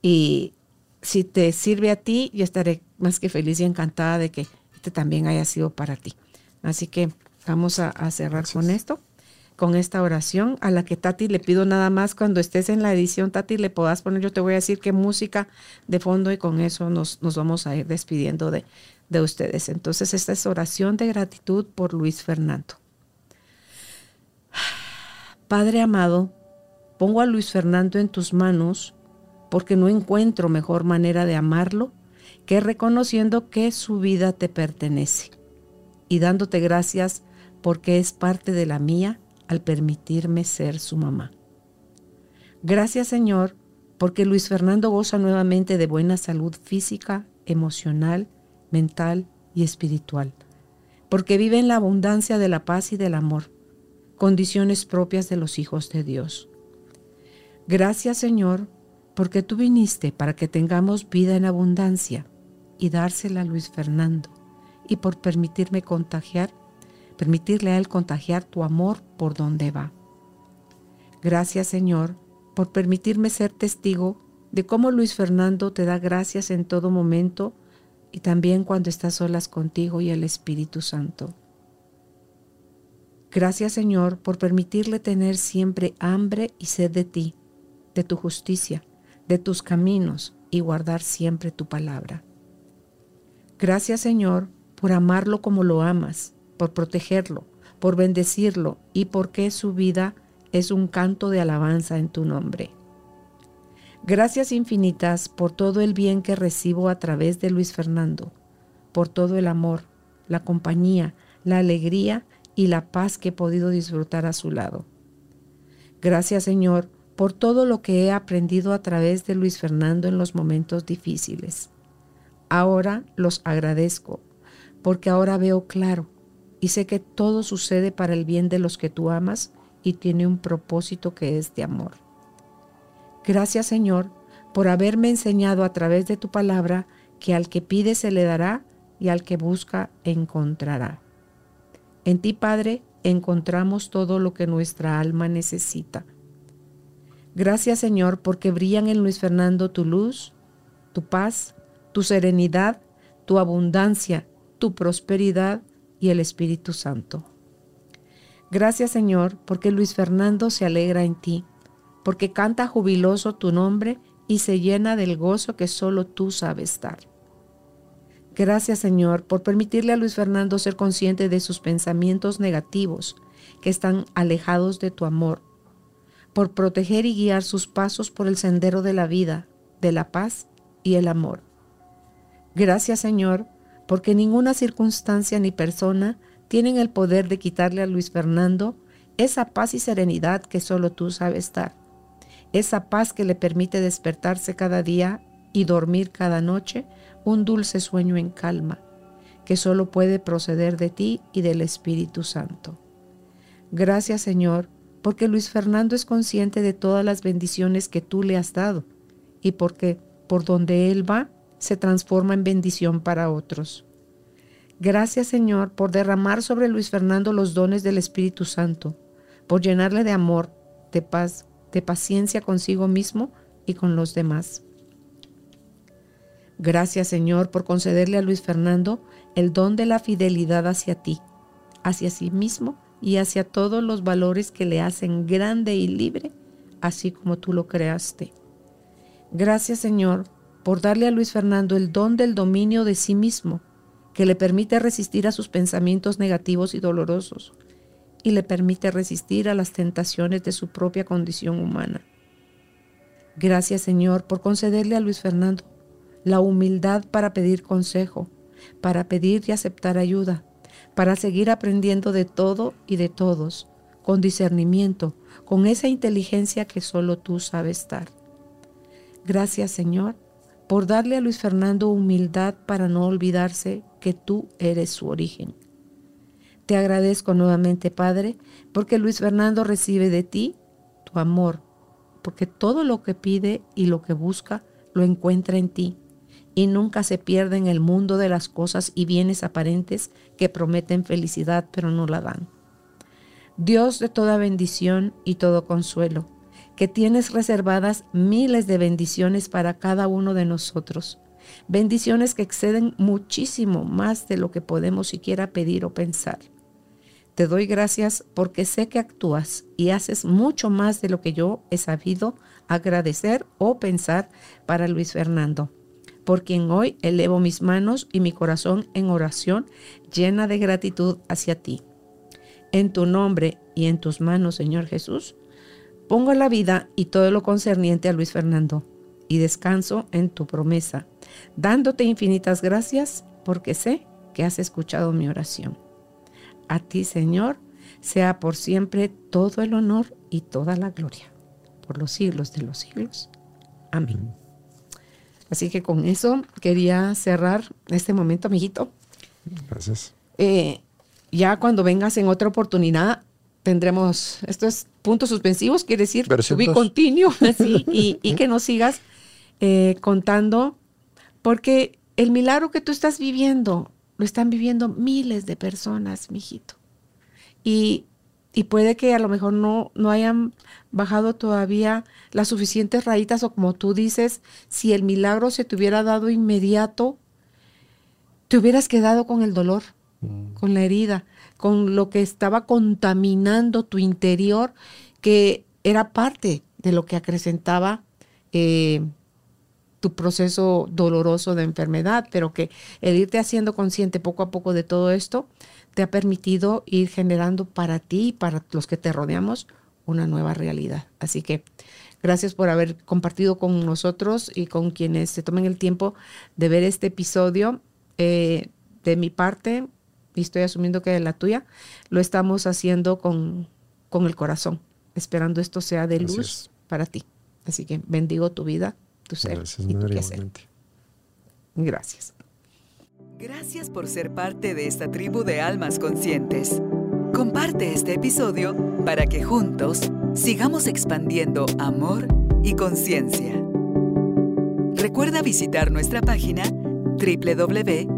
y si te sirve a ti, yo estaré más que feliz y encantada de que este también haya sido para ti. Así que vamos a, cerrar con esto, con esta oración a la que Tati le pido nada más cuando estés en la edición, Tati, le puedas poner, yo te voy a decir qué música de fondo y con eso nos, nos vamos a ir despidiendo de, de ustedes. Entonces, esta es oración de gratitud por Luis Fernando. Padre amado, pongo a Luis Fernando en tus manos porque no encuentro mejor manera de amarlo que reconociendo que su vida te pertenece y dándote gracias porque es parte de la mía al permitirme ser su mamá. Gracias Señor porque Luis Fernando goza nuevamente de buena salud física, emocional, mental y espiritual, porque vive en la abundancia de la paz y del amor, condiciones propias de los hijos de Dios. Gracias Señor porque tú viniste para que tengamos vida en abundancia y dársela a Luis Fernando, y por permitirme contagiar, permitirle a él contagiar tu amor por donde va. Gracias Señor por permitirme ser testigo de cómo Luis Fernando te da gracias en todo momento y también cuando estás solas contigo y el Espíritu Santo. Gracias Señor por permitirle tener siempre hambre y sed de ti, de tu justicia, de tus caminos y guardar siempre tu palabra. Gracias Señor por amarlo como lo amas, por protegerlo, por bendecirlo y porque su vida es un canto de alabanza en tu nombre. Gracias infinitas por todo el bien que recibo a través de Luis Fernando, por todo el amor, la compañía, la alegría y la paz que he podido disfrutar a su lado. Gracias Señor por todo lo que he aprendido a través de Luis Fernando en los momentos difíciles. Ahora los agradezco, porque ahora veo claro y sé que todo sucede para el bien de los que tú amas y tiene un propósito que es de amor. Gracias Señor por haberme enseñado a través de tu palabra que al que pide se le dará y al que busca encontrará. En ti, Padre, encontramos todo lo que nuestra alma necesita Gracias Señor porque brillan en Luis Fernando tu luz, tu paz, tu serenidad, tu abundancia, tu prosperidad y el Espíritu Santo. Gracias Señor porque Luis Fernando se alegra en ti, porque canta jubiloso tu nombre y se llena del gozo que solo tú sabes dar. Gracias Señor por permitirle a Luis Fernando ser consciente de sus pensamientos negativos que están alejados de tu amor por proteger y guiar sus pasos por el sendero de la vida, de la paz y el amor. Gracias Señor, porque ninguna circunstancia ni persona tienen el poder de quitarle a Luis Fernando esa paz y serenidad que solo tú sabes dar. Esa paz que le permite despertarse cada día y dormir cada noche un dulce sueño en calma, que solo puede proceder de ti y del Espíritu Santo. Gracias Señor, porque Luis Fernando es consciente de todas las bendiciones que tú le has dado y porque por donde él va se transforma en bendición para otros. Gracias Señor por derramar sobre Luis Fernando los dones del Espíritu Santo, por llenarle de amor, de paz, de paciencia consigo mismo y con los demás. Gracias Señor por concederle a Luis Fernando el don de la fidelidad hacia ti, hacia sí mismo y hacia todos los valores que le hacen grande y libre, así como tú lo creaste. Gracias Señor por darle a Luis Fernando el don del dominio de sí mismo, que le permite resistir a sus pensamientos negativos y dolorosos y le permite resistir a las tentaciones de su propia condición humana. Gracias Señor por concederle a Luis Fernando la humildad para pedir consejo, para pedir y aceptar ayuda, para seguir aprendiendo de todo y de todos, con discernimiento, con esa inteligencia que solo tú sabes dar. Gracias Señor por darle a Luis Fernando humildad para no olvidarse que tú eres su origen. Te agradezco nuevamente, Padre, porque Luis Fernando recibe de ti tu amor, porque todo lo que pide y lo que busca lo encuentra en ti y nunca se pierde en el mundo de las cosas y bienes aparentes que prometen felicidad pero no la dan. Dios de toda bendición y todo consuelo, que tienes reservadas miles de bendiciones para cada uno de nosotros. Bendiciones que exceden muchísimo más de lo que podemos siquiera pedir o pensar. Te doy gracias porque sé que actúas y haces mucho más de lo que yo he sabido agradecer o pensar para Luis Fernando, por quien hoy elevo mis manos y mi corazón en oración llena de gratitud hacia ti. En tu nombre y en tus manos, Señor Jesús, Pongo la vida y todo lo concerniente a Luis Fernando y descanso en tu promesa, dándote infinitas gracias porque sé que has escuchado mi oración. A ti, Señor, sea por siempre todo el honor y toda la gloria, por los siglos de los siglos. Amén. Así que con eso quería cerrar este momento, amiguito. Gracias. Eh, ya cuando vengas en otra oportunidad, tendremos, esto es puntos suspensivos, quiere decir to be continuo, y, y, que nos sigas eh, contando, porque el milagro que tú estás viviendo, lo están viviendo miles de personas, mijito. Y, y puede que a lo mejor no, no hayan bajado todavía las suficientes rayitas o como tú dices, si el milagro se te hubiera dado inmediato, te hubieras quedado con el dolor, mm. con la herida con lo que estaba contaminando tu interior, que era parte de lo que acrecentaba eh, tu proceso doloroso de enfermedad, pero que el irte haciendo consciente poco a poco de todo esto te ha permitido ir generando para ti y para los que te rodeamos una nueva realidad. Así que gracias por haber compartido con nosotros y con quienes se tomen el tiempo de ver este episodio. Eh, de mi parte, y estoy asumiendo que de la tuya, lo estamos haciendo con, con el corazón, esperando esto sea de luz para ti. Así que bendigo tu vida, tu ser Gracias, y tu Gracias. Gracias por ser parte de esta tribu de almas conscientes. Comparte este episodio para que juntos sigamos expandiendo amor y conciencia. Recuerda visitar nuestra página www